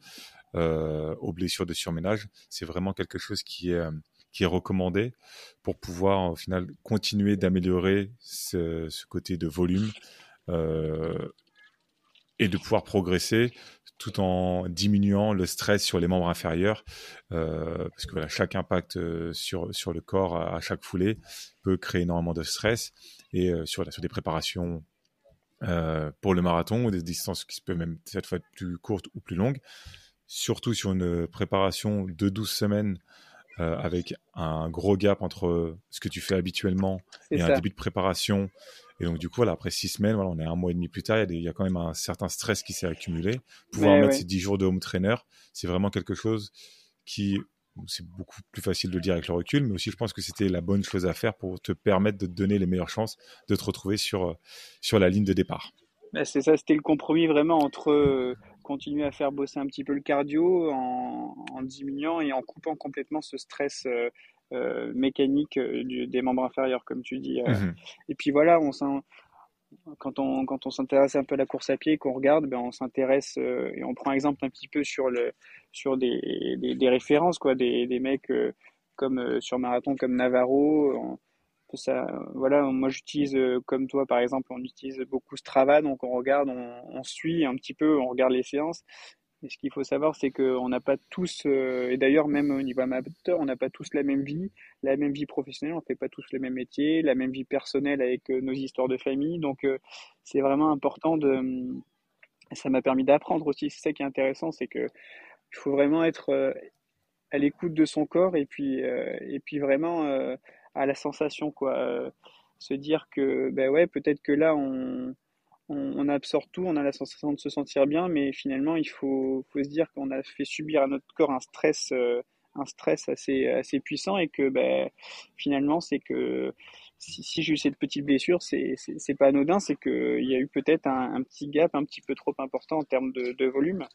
aux blessures de surménage, c'est vraiment quelque chose qui est qui est recommandé pour pouvoir au final continuer d'améliorer ce, côté de volume euh, et de pouvoir progresser tout en diminuant le stress sur les membres inférieurs, euh, parce que voilà, chaque impact euh, sur, sur le corps à, chaque foulée peut créer énormément de stress, et sur, sur des préparations pour le marathon ou des distances qui peuvent même cette fois être plus courtes ou plus longues, surtout sur une préparation de 12 semaines euh, avec un gros gap entre ce que tu fais habituellement et un début de préparation. Et donc, du coup, voilà, après six semaines, voilà, on est un mois et demi plus tard, il y a, quand même un certain stress qui s'est accumulé. Pouvoir mettre ces dix jours de home trainer, c'est vraiment quelque chose qui, c'est beaucoup plus facile de le dire avec le recul, mais aussi je pense que c'était la bonne chose à faire pour te permettre de te donner les meilleures chances de te retrouver sur, sur la ligne de départ. Bah, c'est ça, c'était le compromis vraiment entre euh, continuer à faire bosser un petit peu le cardio en, en diminuant et en coupant complètement ce stress euh, euh, mécanique euh, du, des membres inférieurs, comme tu dis. Mhm. Et puis voilà, on quand on, quand on s'intéresse un peu à la course à pied, qu'on regarde, ben on s'intéresse et on prend exemple un petit peu sur, le, sur des, des, des références, quoi, des, des mecs comme sur marathon comme Navarro ça, voilà, moi j'utilise euh, comme toi par exemple, on utilise beaucoup Strava, donc on regarde, on, suit un petit peu, on regarde les séances. Et ce qu'il faut savoir, c'est qu'on n'a pas tous, euh, et d'ailleurs même au niveau amateur, on n'a pas tous la même vie, la même vie professionnelle, on fait pas tous le même métier, la même vie personnelle avec euh, nos histoires de famille. Donc c'est vraiment important de. Ça m'a permis d'apprendre aussi. C'est ça qui est intéressant, c'est que il faut vraiment être à l'écoute de son corps et puis et puis vraiment à la sensation, quoi. Euh, se dire que, ben ouais, peut-être que là, on, on, absorbe tout, on a la sensation de se sentir bien, mais finalement, il faut, faut se dire qu'on a fait subir à notre corps un stress, euh, un stress assez, assez puissant et que, ben, finalement, c'est que si, si j'ai eu cette petite blessure, c'est, pas anodin, c'est qu'il y a eu peut-être un, petit gap un petit peu trop important en termes de, de volume.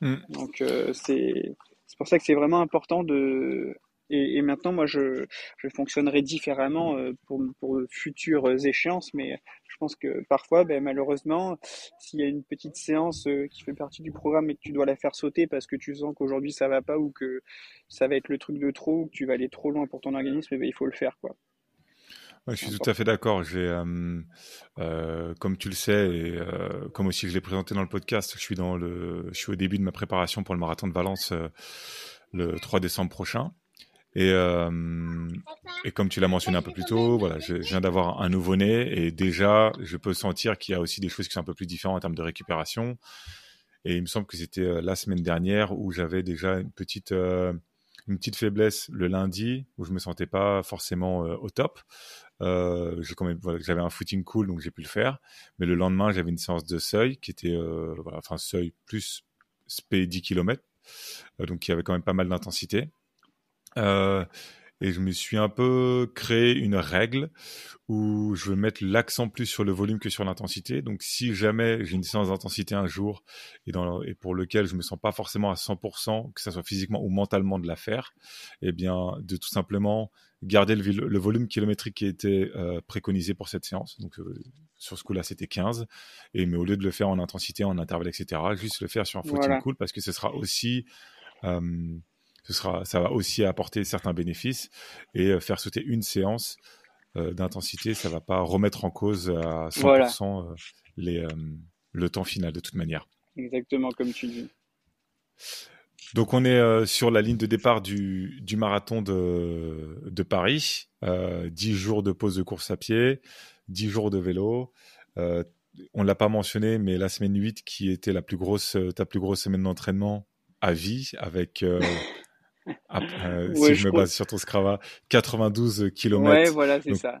Mm. Donc, euh, c'est, c'est pour ça que c'est vraiment important de, et, et, maintenant, moi, je, je fonctionnerai différemment euh, pour, pour futures échéances, mais je pense que parfois, ben, malheureusement, s'il y a une petite séance euh, qui fait partie du programme et que tu dois la faire sauter parce que tu sens qu'aujourd'hui ça va pas ou que ça va être le truc de trop ou que tu vas aller trop loin pour ton organisme, eh ben, il faut le faire, quoi. je suis tout à fait d'accord. J'ai, euh, euh, comme tu le sais, et euh, comme aussi je l'ai présenté dans le podcast, je suis dans le, je suis au début de ma préparation pour le marathon de Valence le 3 décembre prochain. Et, euh, et comme tu l'as mentionné un peu plus tôt, voilà, je, viens d'avoir un nouveau-né et déjà, je peux sentir qu'il y a aussi des choses qui sont un peu plus différentes en termes de récupération. Et il me semble que c'était euh, la semaine dernière où j'avais déjà une petite, euh, une petite faiblesse le lundi, où je me sentais pas forcément au top. J'avais un footing cool, donc j'ai pu le faire. Mais le lendemain, j'avais une séance de seuil qui était, euh, enfin, seuil plus SP 10 km, donc qui avait quand même pas mal d'intensité. Et je me suis un peu créé une règle où je veux mettre l'accent plus sur le volume que sur l'intensité. Donc, si jamais j'ai une séance d'intensité un jour et, dans, et pour lequel je me sens pas forcément à 100%, que ce soit physiquement ou mentalement de la faire, eh bien, de tout simplement garder le, volume kilométrique qui était euh, préconisé pour cette séance. Donc, euh, sur ce coup-là, c'était 15. Et, mais au lieu de le faire en intensité, en intervalle, etc., juste le faire sur un footing cool parce que ce sera aussi, euh, ce sera, ça va aussi apporter certains bénéfices et faire sauter une séance euh, d'intensité, ça va pas remettre en cause à 100% euh, les, euh, le temps final de toute manière. Exactement comme tu dis. Donc on est sur la ligne de départ du, du marathon de, de Paris. Euh, 10 jours de pause de course à pied, 10 jours de vélo. Euh, on l'a pas mentionné, mais la semaine 8 qui était la plus grosse, ta plus grosse semaine d'entraînement à vie, avec ah, euh, si je, me base sur ton Scrava, 92 km. Ouais, voilà, c'est ça.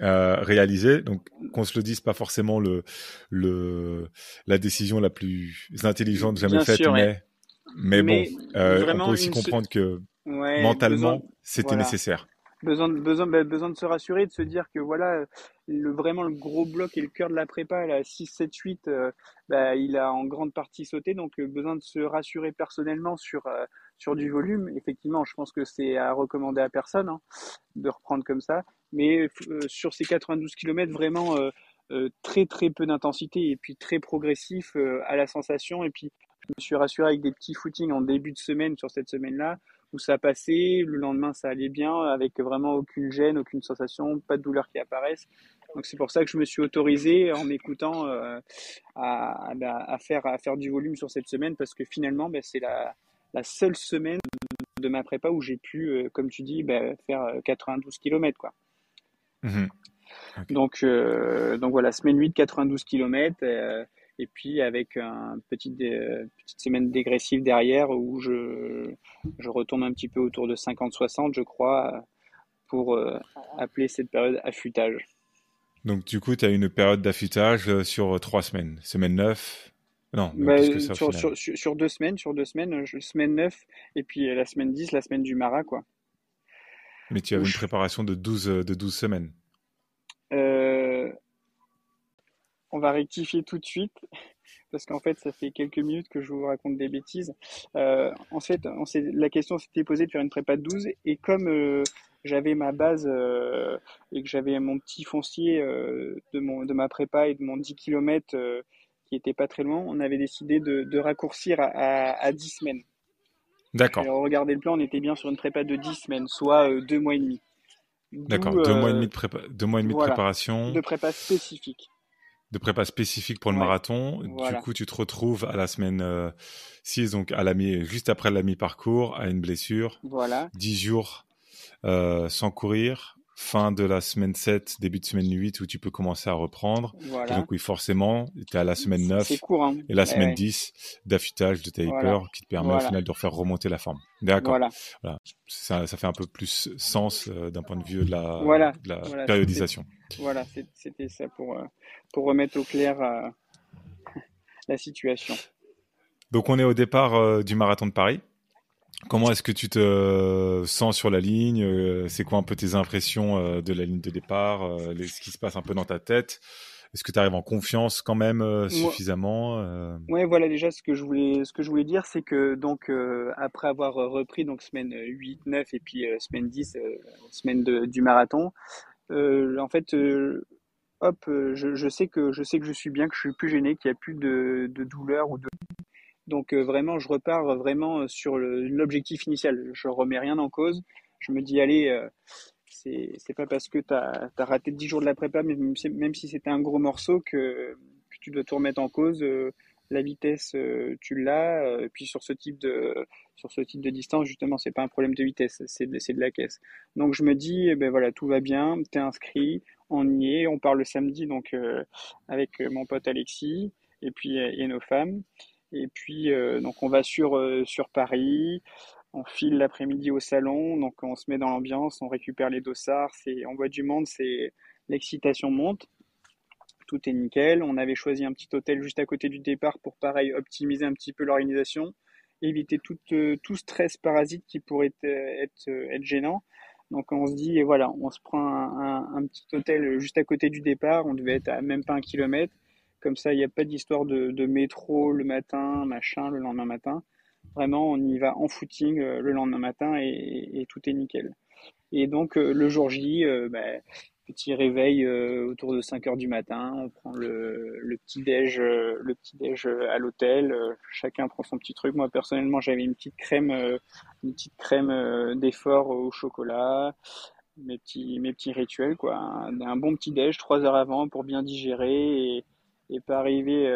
Euh, réalisé. Donc, qu'on se le dise, pas forcément le, le, la décision la plus intelligente jamais faite, mais, mais, bon, euh, on peut aussi comprendre que mentalement, c'était nécessaire besoin de, besoin, bah, besoin de se rassurer, de se dire que voilà, le, vraiment le gros bloc et le cœur de la prépa, la 6, 7, 8, bah, il a en grande partie sauté. Donc, euh, besoin de se rassurer personnellement sur, sur du volume. Effectivement, je pense que c'est à recommander à personne hein, de reprendre comme ça. Mais euh, sur ces 92 km, vraiment très très peu d'intensité et puis très progressif à la sensation. Et puis, je me suis rassuré avec des petits footings en début de semaine sur cette semaine-là où ça passait, le lendemain ça allait bien, avec vraiment aucune gêne, aucune sensation, pas de douleur qui apparaissent. Donc c'est pour ça que je me suis autorisé en m'écoutant euh, à, à, faire, à faire du volume sur cette semaine parce que finalement ben, c'est la, la, seule semaine de ma prépa où j'ai pu, euh, comme tu dis, ben, faire 92 km. Quoi. Mmh donc, euh, donc voilà, semaine 8, 92 km et puis avec une petite, petite semaine dégressive derrière où je, je retombe un petit peu autour de 50-60, je crois, pour euh, appeler cette période affûtage. Donc du coup, tu as une période d'affûtage euh, sur trois semaines, semaine 9 non, bah, sur, sur, sur, deux semaines, sur deux semaines, semaine 9 et puis la semaine 10, la semaine du Mara, quoi. Mais tu avais une préparation de 12, de 12 semaines. Euh, on va rectifier tout de suite parce qu'en fait, ça fait quelques minutes que je vous raconte des bêtises. Euh, en fait, on la question s'était posée de faire une prépa de 12 et comme euh, j'avais ma base euh, et que j'avais mon petit foncier de, mon, de ma prépa et de mon 10 km qui était pas très loin, on avait décidé de, raccourcir à, 10 semaines. D'accord. Regardez le plan, on était bien sur une prépa de 10 semaines, soit deux mois et demi. D'accord, deux mois et demi de, prépa... deux mois et demi de préparation. De prépa spécifique de prépa spécifique pour le marathon. Du coup, tu te retrouves à la semaine 6, euh, donc à la mi juste après la mi-parcours, à une blessure. Voilà. 10 jours euh, sans courir. Fin de la semaine 7, début de semaine 8 où tu peux commencer à reprendre. donc oui, forcément, tu es à la semaine 9 hein. et la semaine 10 d'affûtage de taper qui te permet au final de refaire remonter la forme. D'accord. Voilà. Ça, ça, fait un peu plus sens euh, d'un point de vue de la, de la périodisation. Voilà, c'était ça pour, pour remettre au clair euh, la situation. Donc on est au départ euh, du marathon de Paris. Comment est-ce que tu te sens sur la ligne euh, C'est quoi un peu tes impressions de la ligne de départ Ce qui se passe un peu dans ta tête? Est-ce que tu arrives en confiance quand même suffisamment Oui, voilà déjà ce que je voulais, ce que je voulais dire, c'est que donc après avoir repris donc semaine 8, 9 et puis semaine 10, semaine du marathon, en fait hop, euh, je, sais que je sais que je suis bien, que je suis plus gêné, qu'il n'y a plus de, douleur ou de donc euh, vraiment, je repars vraiment sur l'objectif initial. Je remets rien en cause. Je me dis allez, euh, c'est pas parce que tu as, raté 10 jours de la prépa, même, même si c'était un gros morceau, que, tu dois tout remettre en cause. la vitesse, tu l'as. et puis sur ce type de sur ce type de distance, justement, c'est pas un problème de vitesse, c'est de, de, la caisse. Donc je me dis, eh ben voilà, tout va bien, tu es inscrit, on y est, on part le samedi donc euh, avec euh, mon pote Alexis et puis euh, et nos femmes. Et puis donc on va sur sur Paris. on file l'après-midi au salon, donc on se met dans l'ambiance, on récupère les dossards, on voit du monde, c'est l'excitation monte, tout est nickel. On avait choisi un petit hôtel juste à côté du départ pour pareil optimiser un petit peu l'organisation, éviter tout, euh, tout stress parasite qui pourrait être, être, gênant. Donc on se dit, et voilà, on se prend un, petit hôtel juste à côté du départ, on devait être à même pas un kilomètre. Comme ça, il n'y a pas d'histoire de, de, métro le matin, machin, le lendemain matin. Vraiment, on y va en footing euh, le lendemain matin et, tout est nickel. Et donc, euh, le jour J, euh, bah, petit réveil autour de 5 heures du matin, on prend le, petit déj, le petit déj à l'hôtel. chacun prend son petit truc. Moi personnellement, j'avais une petite crème, une petite crème d'effort au chocolat, mes petits, mes petits rituels quoi. Un, bon petit déj trois heures avant pour bien digérer et pas arriver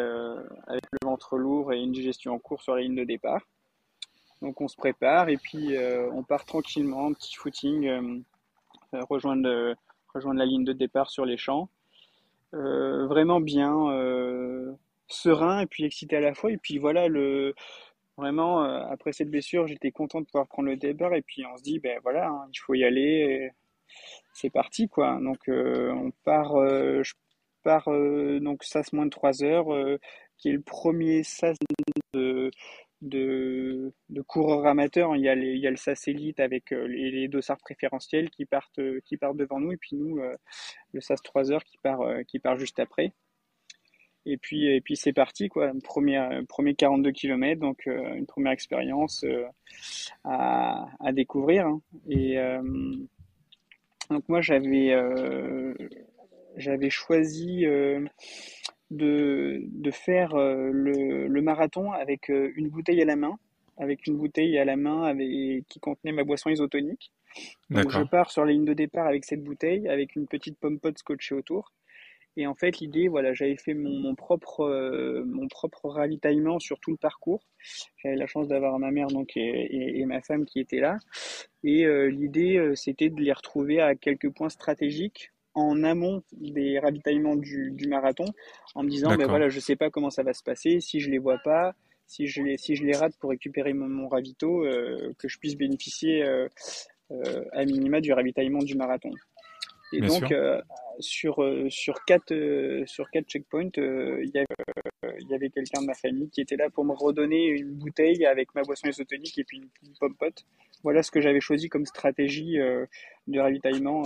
avec le ventre lourd et une digestion en cours sur la ligne de départ. Donc on se prépare et puis euh, on part tranquillement, petit footing, euh, euh, rejoindre, rejoindre la ligne de départ sur les champs. vraiment bien, serein et puis excité à la fois. Et puis voilà, le, vraiment, après cette blessure, j'étais content de pouvoir prendre le départ. Et puis on se dit, ben voilà, hein, il faut y aller. C'est parti, quoi. Donc on part, je pars, donc SAS moins de 3 heures, qui est le premier SAS de de, de coureurs amateurs. Il y a, les, il y a le SAS Elite avec euh, les, les, dossards préférentiels qui partent, euh, qui partent devant nous, et puis nous, euh, le SAS 3 heures qui part, qui part juste après. Et puis, et puis c'est parti, quoi. Premier, premier 42 km, donc une première expérience à, à, découvrir. Hein. Et donc moi, j'avais j'avais choisi de, de faire euh, le, le, marathon avec euh, une bouteille à la main, avec une bouteille à la main avec, qui contenait ma boisson isotonique. Donc je pars sur la ligne de départ avec cette bouteille, avec une petite pomme pote scotchée autour. Et en fait, l'idée, voilà, j'avais fait mon, mon propre, euh, mon propre ravitaillement sur tout le parcours. J'avais la chance d'avoir ma mère donc et, et, ma femme qui étaient là. Et l'idée, c'était de les retrouver à quelques points stratégiques en amont des ravitaillements du, marathon en me disant ben voilà je sais pas comment ça va se passer si je les vois pas si je les si je les rate pour récupérer mon, ravito euh, que je puisse bénéficier euh, euh, à minima du ravitaillement du marathon. Et donc sur sur quatre sur quatre checkpoints il y avait, y avait quelqu'un de ma famille qui était là pour me redonner une bouteille avec ma boisson isotonique et puis une, une pomme pote. Voilà ce que j'avais choisi comme stratégie de ravitaillement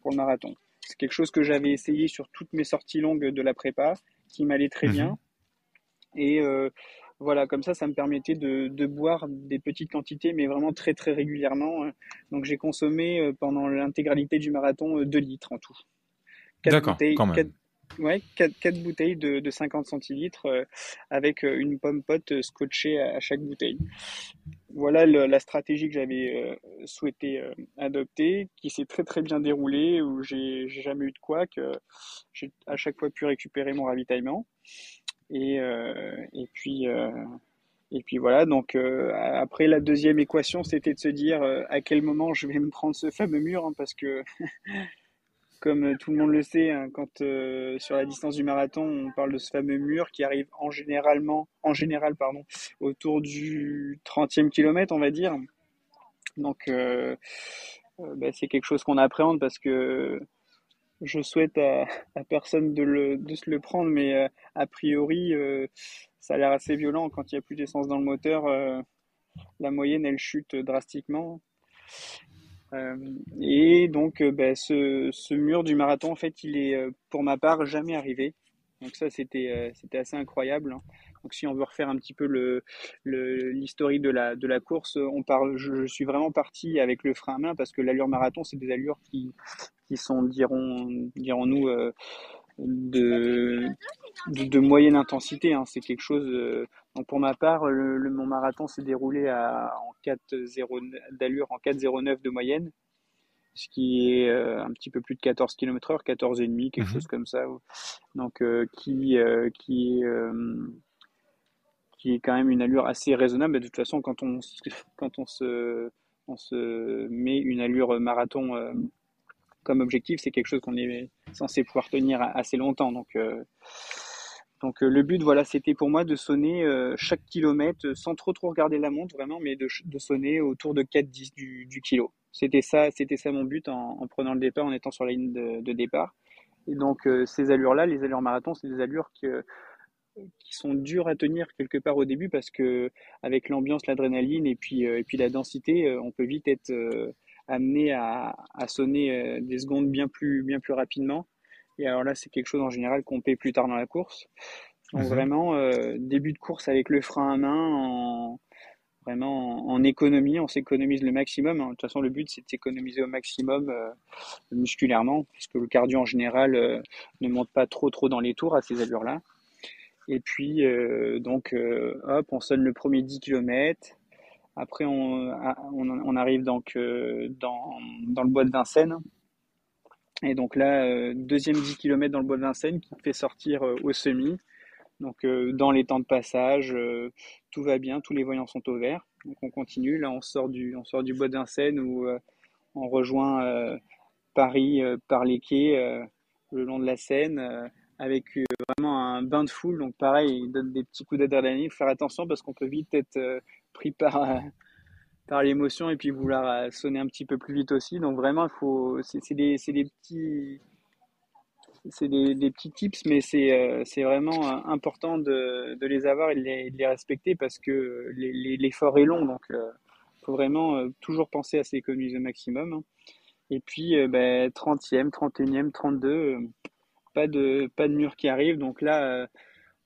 pour le marathon c'est quelque chose que j'avais essayé sur toutes mes sorties longues de la prépa, qui m'allait très bien. Mhm. Et euh, voilà, comme ça, ça me permettait de, de, boire des petites quantités, mais vraiment très très régulièrement. Donc j'ai consommé euh, pendant l'intégralité du marathon 2 euh, litres en tout. D'accord, quand même. Ouais, 4, bouteilles de, de 50 centilitres euh, avec euh, une pomme pote scotchée à, chaque bouteille. Voilà la stratégie que j'avais euh, souhaité adopter, qui s'est très très bien déroulée, où j'ai jamais eu de quoi, que j'ai à chaque fois pu récupérer mon ravitaillement. Et, et puis voilà, donc après la deuxième équation, c'était de se dire à quel moment je vais me prendre ce fameux mur, hein, parce que comme tout le monde le sait, hein, quand euh, sur la distance du marathon, on parle de ce fameux mur qui arrive en, généralement, en général pardon, autour du 30e kilomètre, on va dire. Donc, euh, euh, bah, c'est quelque chose qu'on appréhende parce que je souhaite à, personne de, le, de, se le prendre, mais a priori, ça a l'air assez violent quand il n'y a plus d'essence dans le moteur. la moyenne, elle chute drastiquement. Euh, et donc, euh, bah, ce, mur du marathon, en fait, il est, euh, pour ma part, jamais arrivé. Donc ça, c'était assez incroyable. Hein. Donc si on veut refaire un petit peu le l'historique de la course. Je, suis vraiment parti avec le frein à main parce que l'allure marathon, c'est des allures qui sont dirons-nous de, de, moyenne intensité. Hein. C'est quelque chose. Donc pour ma part, le, mon marathon s'est déroulé à, en 4,0 d'allure en 4,09 de moyenne, ce qui est euh, un petit peu plus de 14 km/h, 14,5, quelque mhm. chose comme ça. Donc euh, qui euh, qui est qui est quand même une allure assez raisonnable. de toute façon, quand on quand on se on se met une allure marathon comme objectif, c'est quelque chose qu'on est censé pouvoir tenir assez longtemps. Donc, Donc le but, voilà, c'était pour moi de sonner chaque kilomètre sans trop trop regarder la montre vraiment, mais de, sonner autour de 4-10 du, kilo. C'était ça, c'était ça mon but en, en, prenant le départ, en étant sur la ligne de, départ. Et donc ces allures-là, les allures marathon, c'est des allures qui sont durs à tenir quelque part au début parce que avec l'ambiance, l'adrénaline et puis et puis la densité, on peut vite être amené à, à sonner des secondes bien plus bien plus rapidement. Et alors là, c'est quelque chose en général qu'on paie plus tard dans la course. Donc mhm. vraiment, euh, début de course avec le frein à main, en, vraiment en, économie, on s'économise le maximum. De toute façon, le but, c'est de s'économiser au maximum euh, musculairement, puisque le cardio en général euh, ne monte pas trop trop dans les tours à ces allures-là. Et puis, donc, hop, on sonne le premier 10 km. Après, on, on, on arrive donc dans, dans le bois de Vincennes. Et donc là, euh, deuxième 10 km dans le bois de Vincennes qui fait sortir euh, au semi. Donc euh, dans les temps de passage, tout va bien, tous les voyants sont au vert. Donc on continue. Là, on sort du, on sort du bois de Vincennes où on rejoint Paris par les quais le long de la Seine avec vraiment un bain de foule. Donc pareil, il donne des petits coups d'adrénaline. Faut faire attention parce qu'on peut vite être pris par par l'émotion et puis vouloir euh, sonner un petit peu plus vite aussi. Donc vraiment, il faut, c'est des, des, petits, c'est des, des, petits tips, mais c'est euh, c'est vraiment euh, important de, de, les avoir et de les, respecter parce que l'effort est long. Donc, il faut vraiment toujours penser à s'économiser au maximum. Hein. Et puis, ben, 30e, 31e, 32, pas de, pas de mur qui arrive. Donc là,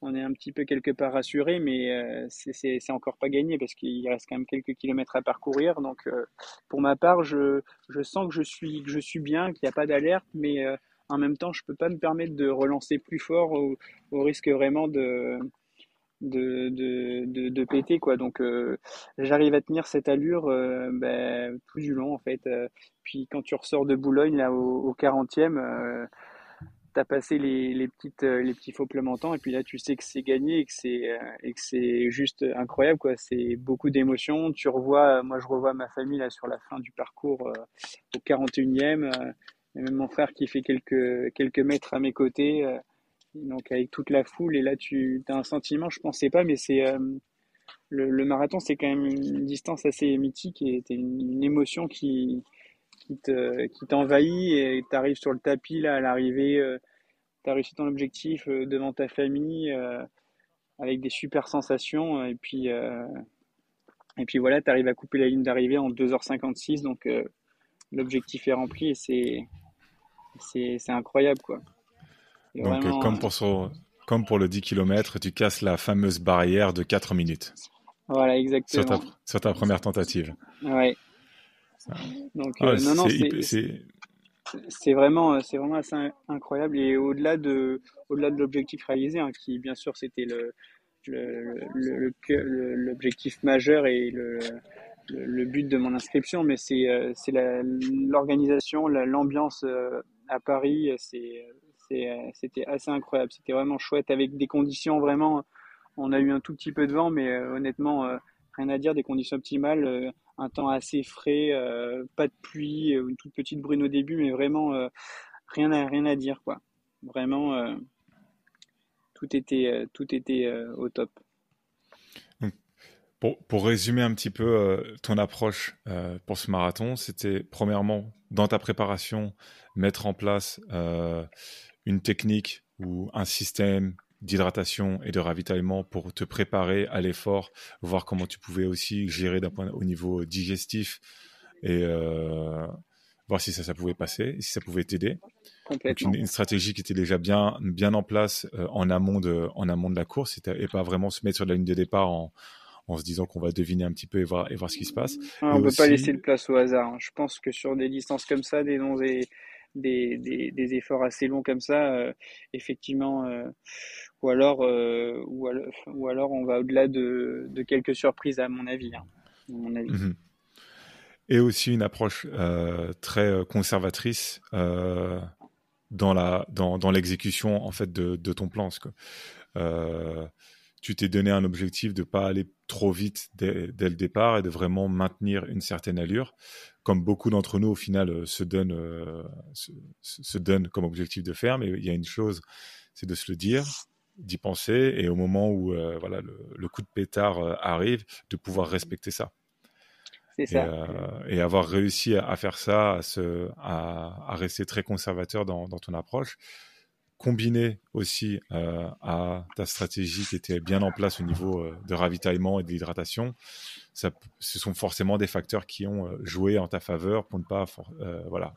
on est un petit peu quelque part rassuré, mais euh, c'est encore pas gagné parce qu'il reste quand même quelques kilomètres à parcourir. Donc, euh, pour ma part, je, sens que je suis, bien, qu'il n'y a pas d'alerte, mais euh, en même temps, je peux pas me permettre de relancer plus fort au, risque vraiment de, péter. Quoi. Donc, j'arrive à tenir cette allure ben, tout du long, en fait. puis, quand tu ressors de Boulogne, là, au, au 40e, tu as passé les, petites, euh, les petits faux plementants et puis là tu sais que c'est gagné et que c'est euh, juste incroyable quoi. C'est beaucoup d'émotions. Tu revois moi je revois ma famille là sur la fin du parcours euh, au 41e et même mon frère qui fait quelques quelques mètres à mes côtés donc avec toute la foule. Et là tu as un sentiment je pensais pas mais c'est le, marathon c'est quand même une distance assez mythique et une, une émotion qui qui te qui t'envahit et tu arrives sur le tapis là à l'arrivée, euh, tu as réussi ton objectif euh, devant ta famille euh, avec des super sensations et puis et puis voilà, tu arrives à couper la ligne d'arrivée en 2h56 donc l'objectif est rempli et c'est c'est incroyable quoi. donc comme pour comme pour le 10 km, tu casses la fameuse barrière de 4 minutes. Voilà, exactement. Sur ta, sur ta première tentative. Ouais, donc, ah, euh, non, non, c'est vraiment, c'est vraiment assez incroyable. Et au-delà de, au-delà de l'objectif réalisé, hein, qui bien sûr c'était le, l'objectif majeur et le, le, but de mon inscription, mais c'est, euh, c'est l'organisation, l'ambiance euh, à Paris, c'est, c'était assez incroyable. C'était vraiment chouette avec des conditions vraiment. On a eu un tout petit peu de vent, mais honnêtement, rien à dire, des conditions optimales un temps assez frais, euh, pas de pluie, euh, une toute petite brune au début, mais vraiment euh, rien à rien à dire quoi. Vraiment, tout était tout était au top. Pour, pour, résumer un petit peu ton approche pour ce marathon, c'était premièrement dans ta préparation mettre en place une technique ou un système d'hydratation et de ravitaillement pour te préparer à l'effort, voir comment tu pouvais aussi gérer d'un point au niveau digestif et euh, voir si ça, ça pouvait passer, si ça pouvait t'aider. Une, une, stratégie qui était déjà bien, bien en place euh, en, amont de, en amont de la course et, pas vraiment se mettre sur la ligne de départ en, en se disant qu'on va deviner un petit peu et voir, et voir ce qui se passe. on ne peut pas laisser de place au hasard. Hein. Je pense que sur des distances comme ça, des, des, des, des, efforts assez longs comme ça, euh, effectivement, euh, ou, alors, euh, ou, alors, ou alors on va au-delà de, quelques surprises à mon avis. Hein, mon avis. Mhm. Et aussi une approche très conservatrice dans la dans, l'exécution en fait de, ton plan. Que, tu t'es donné un objectif de pas aller trop vite dès, le départ et de vraiment maintenir une certaine allure comme beaucoup d'entre nous au final euh, se donnent, euh, se, se, donnent comme objectif de faire. Mais il y a une chose, c'est de se le dire d'y penser et au moment où voilà le, coup de pétard arrive, de pouvoir respecter ça. Ça. Et, avoir réussi à, faire ça, à, se, à, rester très conservateur dans, dans ton approche, combiné aussi euh, à ta stratégie qui était bien en place au niveau euh, de ravitaillement et d'hydratation, ce sont forcément des facteurs qui ont euh, joué en ta faveur pour ne pas voilà,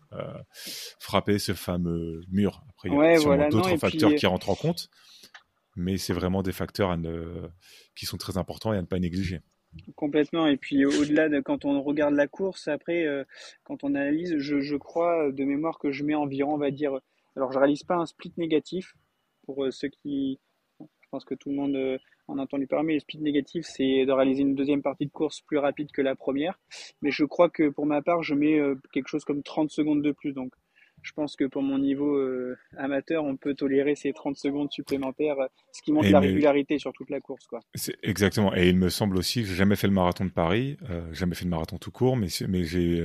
frapper ce fameux mur. Après, il y a d'autres facteurs qui rentrent en compte, mais c'est vraiment des facteurs qui sont très importants et à ne pas négliger. Complètement. Et puis au-delà de quand on regarde la course, après, quand on analyse, je, crois de mémoire que je mets environ, on va dire, alors, je réalise pas un split négatif pour euh, ceux qui. Je pense que tout le monde euh, en a entendu parler. Le split négatif, c'est de réaliser une deuxième partie de course plus rapide que la première. Mais je crois que pour ma part, je mets euh, quelque chose comme 30 secondes de plus. Donc, je pense que pour mon niveau amateur, on peut tolérer ces 30 secondes supplémentaires, ce qui montre la régularité sur toute la course. Quoi. Exactement. Et il me semble aussi que j'ai jamais fait le marathon de Paris, jamais fait le marathon tout court, mais, mais j'ai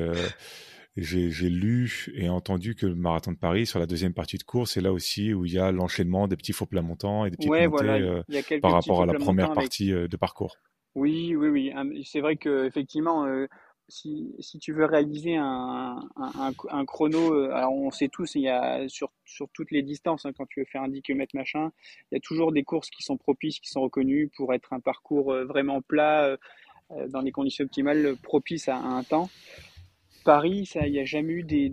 j'ai lu et entendu que le marathon de Paris, sur la deuxième partie de course, c'est là aussi où il y a l'enchaînement des petits faux plats montants et des petits ouais, euh, par rapport à la première partie euh, de parcours. Oui, oui, oui. C'est vrai que effectivement, euh, si, si, tu veux réaliser un, un, un, chrono, alors on sait tous, il y a sur, sur toutes les distances, hein, quand tu veux faire un 10 km machin, il y a toujours des courses qui sont propices, qui sont reconnues pour être un parcours vraiment plat, dans les conditions optimales, propices à un temps. Paris, il n'y a jamais eu des,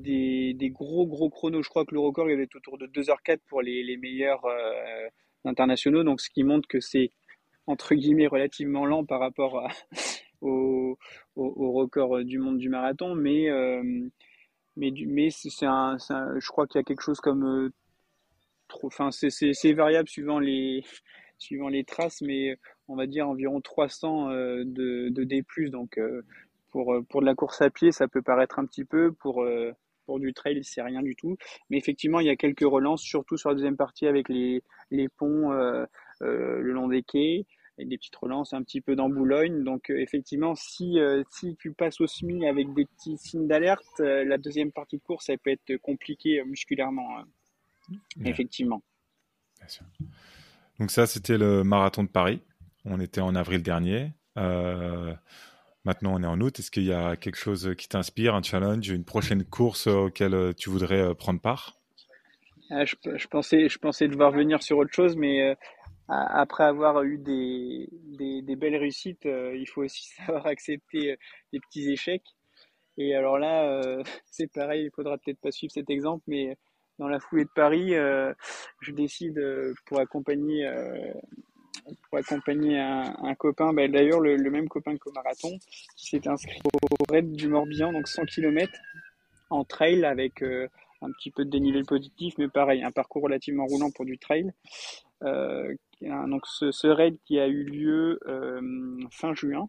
des, gros gros chronos. Je crois que le record il avait autour de 2h04 pour les, les meilleurs euh, internationaux, donc ce qui montre que c'est entre guillemets relativement lent par rapport au, au, record du monde du marathon, mais euh, mais, mais c'est un, je crois qu'il y a quelque chose comme euh, enfin c'est variable suivant les suivant les traces, mais on va dire environ 300 de, de D+, donc pour, euh, pour de la course à pied, ça peut paraître un petit peu. Pour, euh, pour du trail, c'est rien du tout. Mais effectivement, il y a quelques relances, surtout sur la deuxième partie avec les, les ponts euh, le long des quais et des petites relances un petit peu dans Boulogne. Donc effectivement, si, si tu passes au SMI avec des petits signes d'alerte, la deuxième partie de course, ça peut être compliqué musculairement. Hein. Effectivement. Bien sûr. Donc ça, c'était le marathon de Paris. On était en avril dernier. Maintenant, on est en août. Est-ce qu'il y a quelque chose qui t'inspire, un challenge, une prochaine course auquel euh, tu voudrais euh, prendre part? Ah, je, pensais, je pensais devoir venir sur autre chose, mais euh, après avoir eu des, des, belles réussites, il faut aussi savoir accepter les petits échecs. Et alors là, c'est pareil, il faudra peut-être pas suivre cet exemple, mais dans la foulée de Paris, je décide pour accompagner pour accompagner un, copain, bah, d'ailleurs le, même copain qu'au marathon, qui s'est inscrit au raid du Morbihan, donc 100 km en trail avec euh, un petit peu de dénivelé positif, mais pareil, un parcours relativement roulant pour du trail. Euh, donc ce, raid qui a eu lieu euh, fin juin,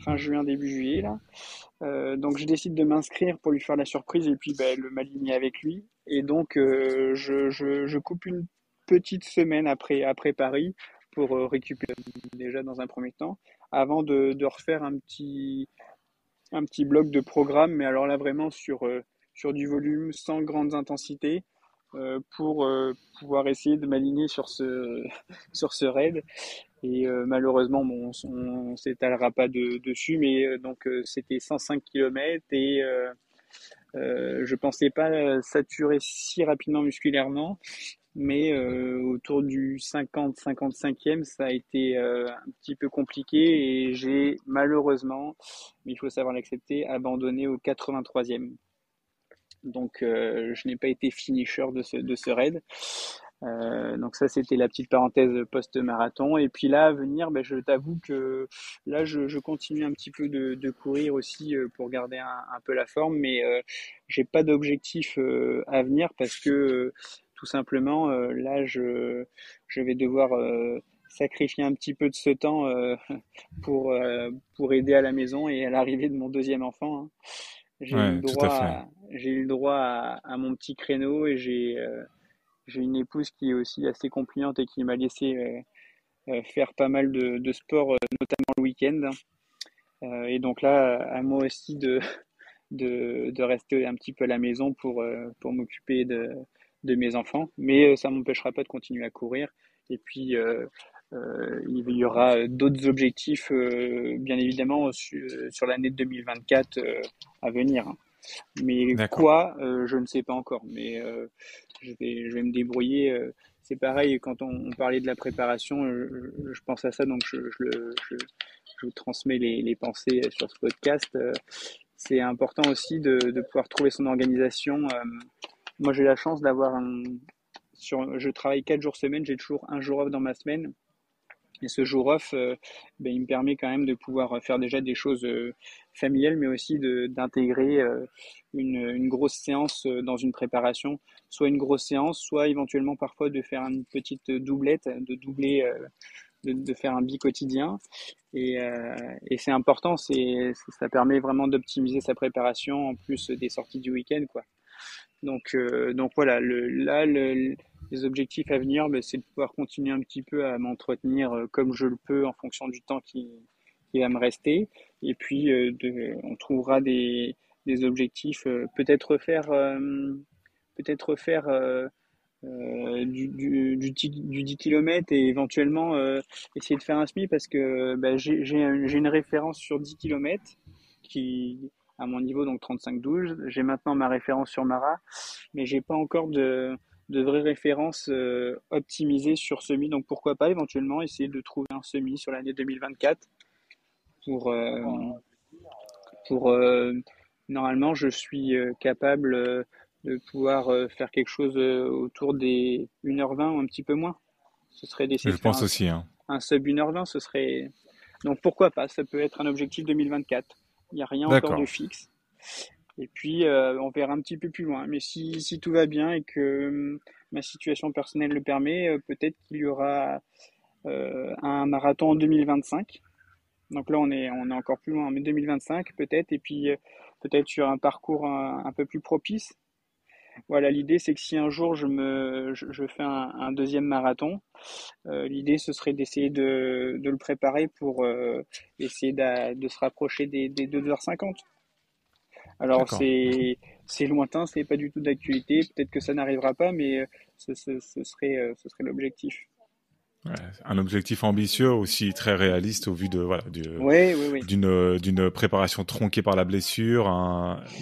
fin juin début juillet là. donc je décide de m'inscrire pour lui faire la surprise et puis bah, le m'aligner avec lui. Et donc je, je, coupe une petite semaine après, après Paris pour euh, récupérer déjà dans un premier temps, avant de, de, refaire un petit, un petit bloc de programme, mais alors là vraiment sur, euh, sur du volume, sans grandes intensités, euh, pour pouvoir essayer de m'aligner sur ce, sur ce raid. Et malheureusement, bon, on, ne s'étalera pas de, dessus, mais donc c'était 105 km et je pensais pas saturer si rapidement musculairement mais euh, autour du 50-55e, ça a été euh, un petit peu compliqué et j'ai malheureusement, mais il faut savoir l'accepter, abandonné au 83e. Donc euh, je n'ai pas été finisher de ce, de ce raid. donc ça c'était la petite parenthèse post-marathon. Et puis là à venir, ben, je t'avoue que là je, je, continue un petit peu de, de courir aussi pour garder un, peu la forme, mais j'ai pas d'objectif à venir parce que tout simplement, euh, là, je, je vais devoir euh, sacrifier un petit peu de ce temps euh, pour, pour aider à la maison et à l'arrivée de mon deuxième enfant. Hein. J'ai eu le droit, à, j'ai eu le droit à, mon petit créneau et j'ai j'ai une épouse qui est aussi assez compliante et qui m'a laissé faire pas mal de, de sport, notamment le week-end. et donc là, à moi aussi de, de, de, rester un petit peu à la maison pour, pour m'occuper de, de mes enfants, mais euh, ça m'empêchera pas de continuer à courir. Et puis, il y aura d'autres objectifs, bien évidemment, sur, l'année 2024 à venir. Mais quoi, je ne sais pas encore. Mais je, vais, je vais me débrouiller. c'est pareil, quand on, parlait de la préparation, je, pense à ça, donc je, je, vous transmets les, les, pensées sur ce podcast c'est important aussi de, de, pouvoir trouver son organisation. Euh, moi, j'ai la chance d'avoir un. Sur, je travaille quatre jours semaine, j'ai toujours un jour off dans ma semaine. Et ce jour off, euh, ben, il me permet quand même de pouvoir faire déjà des choses euh, familiales, mais aussi d'intégrer une, une, grosse séance dans une préparation, soit une grosse séance, soit éventuellement parfois de faire une petite doublette, de doubler de, faire un bi-quotidien. Et, euh, et c'est important, ça permet vraiment d'optimiser sa préparation en plus des sorties du week-end. Quoi. Donc, euh, donc voilà, le, là, le, les objectifs à venir, ben, c'est de pouvoir continuer un petit peu à m'entretenir euh, comme je le peux en fonction du temps qui, qui va me rester. Et puis, de, on trouvera des, des objectifs, peut-être faire, peut-être faire euh, du, du, du, 10 km et éventuellement euh, essayer de faire un SMI parce que bah, j'ai une référence sur 10 km qui à mon niveau donc 35-12 j'ai maintenant ma référence sur Mara mais j'ai pas encore de, de vraies références euh, optimisées sur semi donc pourquoi pas éventuellement essayer de trouver un semi sur l'année 2024 pour pour normalement je suis capable de pouvoir euh, faire quelque chose euh, autour des 1h20 ou un petit peu moins. Ce serait des Je pense aussi. Hein. Un sub 1h20, ce serait. Donc pourquoi pas Ça peut être un objectif 2024. Il n'y a rien encore de fixe. Et puis, euh, on verra un petit peu plus loin. Mais si, si tout va bien et que hum, ma situation personnelle le permet, peut-être qu'il y aura un marathon en 2025. Donc là, on est, on est encore plus loin, mais 2025 peut-être. Et puis, peut-être sur un parcours un peu plus propice. Voilà, l'idée c'est que si un jour je me je, fais un, deuxième marathon, euh, l'idée ce serait d'essayer de, de, le préparer pour euh, essayer de, se rapprocher des, des 2h50. Alors c'est c'est lointain, c'est pas du tout d'actualité, peut-être que ça n'arrivera pas, mais ce, ce, ce serait ce serait l'objectif un objectif ambitieux aussi très réaliste au vu de voilà d'une d'une préparation tronquée par la blessure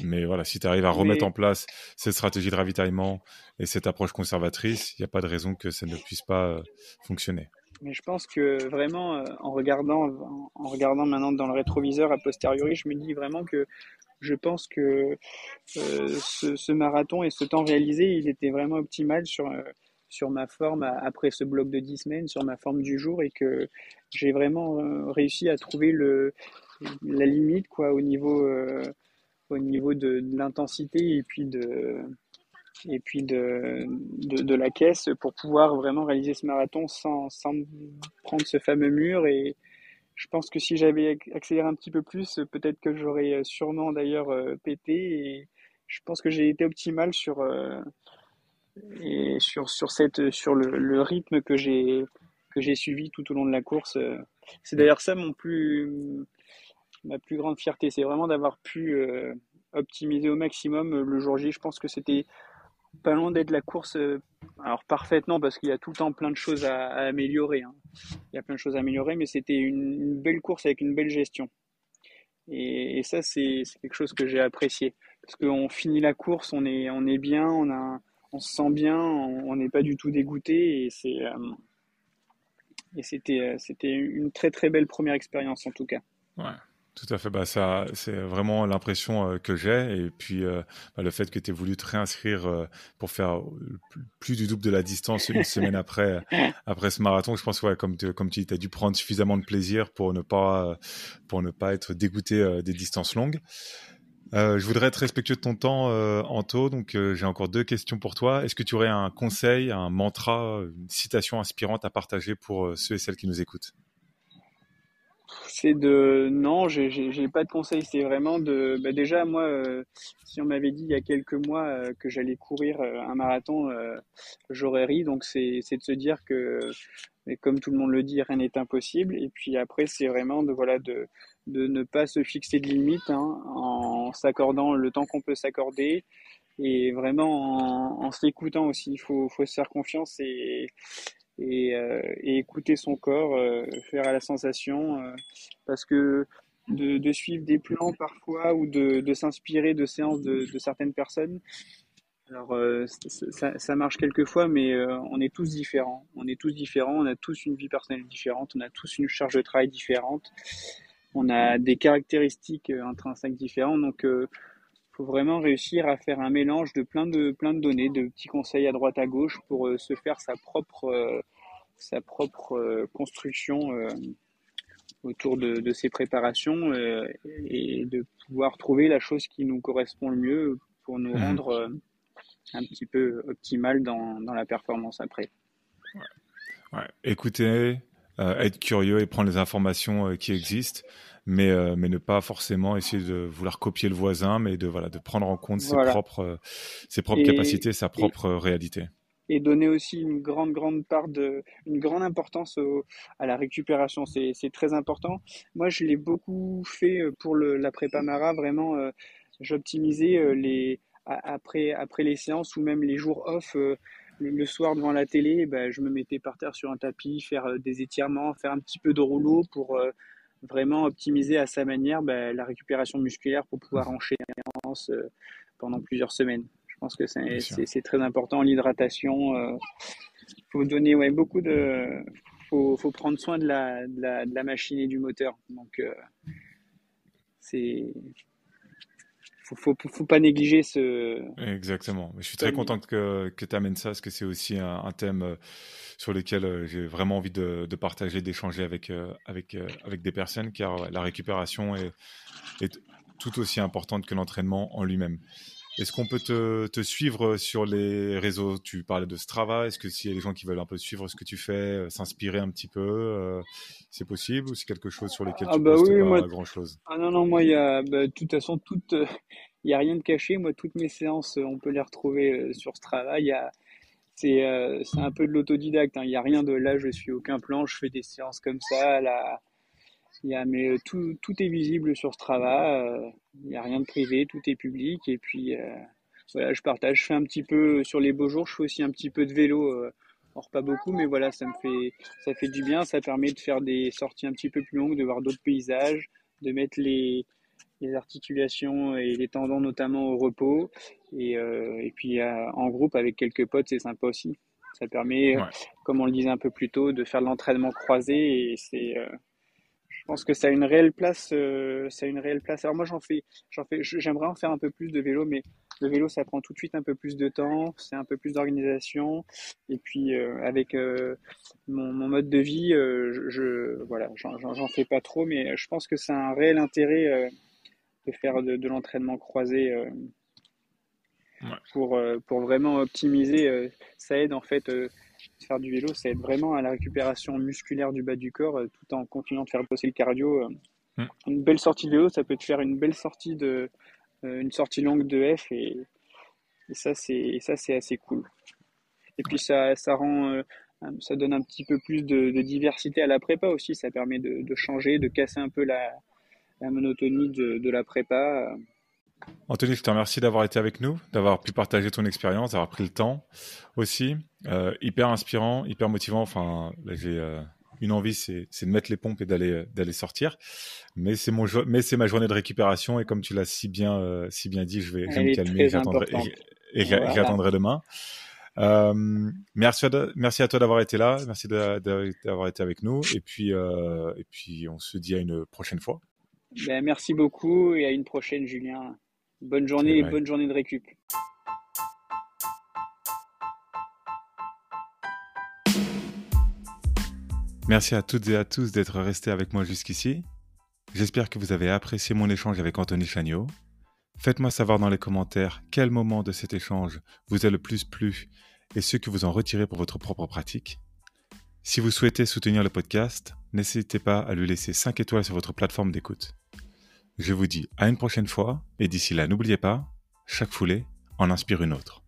mais voilà si tu arrives à remettre en place cette stratégie de ravitaillement et cette approche conservatrice il n'y a pas de raison que ça ne puisse pas euh, fonctionner. Mais je pense que vraiment euh, en regardant en regardant maintenant dans le rétroviseur a posteriori je me dis vraiment que je pense que euh, ce, ce, marathon et ce temps réalisé il était vraiment optimal sur sur ma forme après ce bloc de 10 semaines, sur ma forme du jour et que j'ai vraiment euh, réussi à trouver le, la limite quoi, au niveau, euh, au niveau de, l'intensité et puis de, et puis de, de, la caisse pour pouvoir vraiment réaliser ce marathon sans, sans prendre ce fameux mur. Et je pense que si j'avais accéléré un petit peu plus, peut-être que j'aurais sûrement d'ailleurs euh, pété. Et je pense que j'ai été optimal sur, et sur, sur, cette, sur le, rythme que j'ai que j'ai suivi tout au long de la course. Euh, c'est d'ailleurs ça mon plus ma plus grande fierté, c'est vraiment d'avoir pu euh, optimiser au maximum euh, le jour J. Je pense que c'était pas loin d'être la course, alors parfaite non, parce qu'il y a tout le temps plein de choses à, améliorer. Hein. Il y a plein de choses à améliorer, mais c'était une, une, belle course avec une belle gestion. Et, et ça, c'est quelque chose que j'ai apprécié. Parce qu'on finit la course, on est, on est bien, on a on se sent bien, on n'est pas du tout dégoûté et c'est euh, et c'était euh, c'était une très très belle première expérience en tout cas. Ouais. Tout à fait, bah ça, c'est vraiment l'impression euh, que j'ai. Et puis, bah, le fait que tu aies voulu te réinscrire pour faire plus du double de la distance une semaine après, après ce marathon, je pense que, ouais, comme, comme tu dis, tu as dû prendre suffisamment de plaisir pour ne pas, pour ne pas être dégoûté des distances longues. Euh, je voudrais être respectueux de ton temps, euh, Anto. Donc, euh, j'ai encore deux questions pour toi. Est-ce que tu aurais un conseil, un mantra, une citation inspirante à partager pour ceux et celles qui nous écoutent? C'est de non, j'ai pas de conseil. C'est vraiment de bah, déjà moi, si on m'avait dit il y a quelques mois que j'allais courir un marathon, j'aurais ri. Donc, c'est de se dire que, comme tout le monde le dit, rien n'est impossible. Et puis après, c'est vraiment de de ne pas se fixer de limites hein, en s'accordant le temps qu'on peut s'accorder et vraiment en, en s'écoutant aussi. Il faut, faut se faire confiance et, et, et écouter son corps, faire à la sensation, parce que de, de, suivre des plans parfois ou de, de s'inspirer de séances de, de, certaines personnes. Alors ça, ça, marche quelquefois, mais on est tous différents. On est tous différents, on a tous une vie personnelle différente, on a tous une charge de travail différente, on a des caractéristiques intrinsèques différentes. Donc faut vraiment réussir à faire un mélange de plein de plein de données, de petits conseils à droite à gauche pour euh, se faire sa propre euh, sa propre euh, construction autour de, de, ces préparations et de pouvoir trouver la chose qui nous correspond le mieux pour nous mmh. rendre un petit peu optimal dans, dans la performance après. Ouais. Ouais. Écoutez, être curieux et prendre les informations qui existent mais, euh, mais ne pas forcément essayer de vouloir copier le voisin, mais de, voilà, de prendre en compte ses propres, euh, ses propres capacités, sa propre réalité. Et donner aussi une grande, grande part de, une grande importance à la récupération. C'est très important. Moi, je l'ai beaucoup fait euh, pour le, la prépa Mara. Vraiment, j'optimisais les, après, après les séances ou même les jours off le soir devant la télé, ben, je me mettais par terre sur un tapis, faire des étirements, faire un petit peu de rouleau pour vraiment optimiser à sa manière bah, la récupération musculaire pour pouvoir mmh. enchaîner euh, pendant plusieurs semaines. Je pense que c'est très important. L'hydratation, il euh, faut donner ouais, beaucoup de. Faut, faut prendre soin de la, de la, de la machine et du moteur. Donc, euh, c'est faut, faut, faut pas négliger ce. Exactement. Je suis très content que, que tu amènes ça, parce que c'est aussi un, thème euh, sur lequel euh, j'ai vraiment envie de, de partager, d'échanger avec, euh, avec, avec des personnes, car la récupération est, est tout aussi importante que l'entraînement en lui-même. Est-ce qu'on peut te, te, suivre sur les réseaux? Tu parlais de Strava. Est-ce que s'il y a des gens qui veulent un peu suivre ce que tu fais, s'inspirer un petit peu, c'est possible ou c'est quelque chose sur lequel ah tu bah postes oui, pas moi... grand chose Ah non non moi il y a bah, de toute façon toute il y a rien de caché. Moi toutes mes séances on peut les retrouver sur Strava. Il y a c'est un peu de l'autodidacte. Hein. Il y a rien de là je suis aucun plan. Je fais des séances comme ça. Il y a, mais euh, tout, tout est visible sur Strava. Euh, il n'y a rien de privé, tout est public. Et puis, euh, voilà, je partage. Je fais un petit peu sur les beaux jours. Je fais aussi un petit peu de vélo. Or, pas beaucoup, mais voilà, ça me fait, ça fait du bien. Ça permet de faire des sorties un petit peu plus longues, de voir d'autres paysages, de mettre les, les articulations et les tendons notamment au repos. Et, et puis, en groupe avec quelques potes, c'est sympa aussi. Ça permet, comme on le disait un peu plus tôt, de faire de l'entraînement croisé. Et c'est pense que ça a une réelle place. Euh, ça a une réelle place. Alors moi, j'en fais, j'en fais, j'aimerais en faire un peu plus de vélo, mais le vélo, ça prend tout de suite un peu plus de temps, c'est un peu plus d'organisation. Et puis euh, avec euh, mon, mon, mode de vie, je, je, voilà, j'en fais pas trop, mais je pense que c'est un réel intérêt de faire de, de l'entraînement croisé. Pour, pour vraiment optimiser, ça aide en fait faire du vélo, ça aide vraiment à la récupération musculaire du bas du corps euh, tout en continuant de faire bosser le cardio. Euh. Mm. Une belle sortie de vélo, ça peut te faire une belle sortie de, euh, une sortie longue de F et, ça c'est ça c'est assez cool. Et puis ça, ça rend ça donne un petit peu plus de, diversité à la prépa aussi. Ça permet de, changer, de casser un peu la, monotonie de, de, la prépa. Anthony, je te remercie d'avoir été avec nous, d'avoir pu partager ton expérience, d'avoir pris le temps aussi. Euh, hyper inspirant, hyper motivant. Enfin, j'ai euh, une envie, c'est de mettre les pompes et d'aller euh, d'aller sortir. Mais c'est mon mais c'est ma journée de récupération et comme tu l'as si bien si bien dit, je vais, me calmer et j'attendrai demain. merci, à, merci à toi d'avoir été là, merci d'avoir été avec nous, et puis, et puis on se dit à une prochaine fois. Ben, merci beaucoup et à une prochaine, Julien. Bonne journée et bonne journée de récup. Merci à toutes et à tous d'être restés avec moi jusqu'ici. J'espère que vous avez apprécié mon échange avec Anthony Chagnot. Faites-moi savoir dans les commentaires quel moment de cet échange vous a le plus plu et ce que vous en retirez pour votre propre pratique. Si vous souhaitez soutenir le podcast, n'hésitez pas à lui laisser 5 étoiles sur votre plateforme d'écoute. Je vous dis à une prochaine fois et d'ici là, n'oubliez pas, chaque foulée en inspire une autre.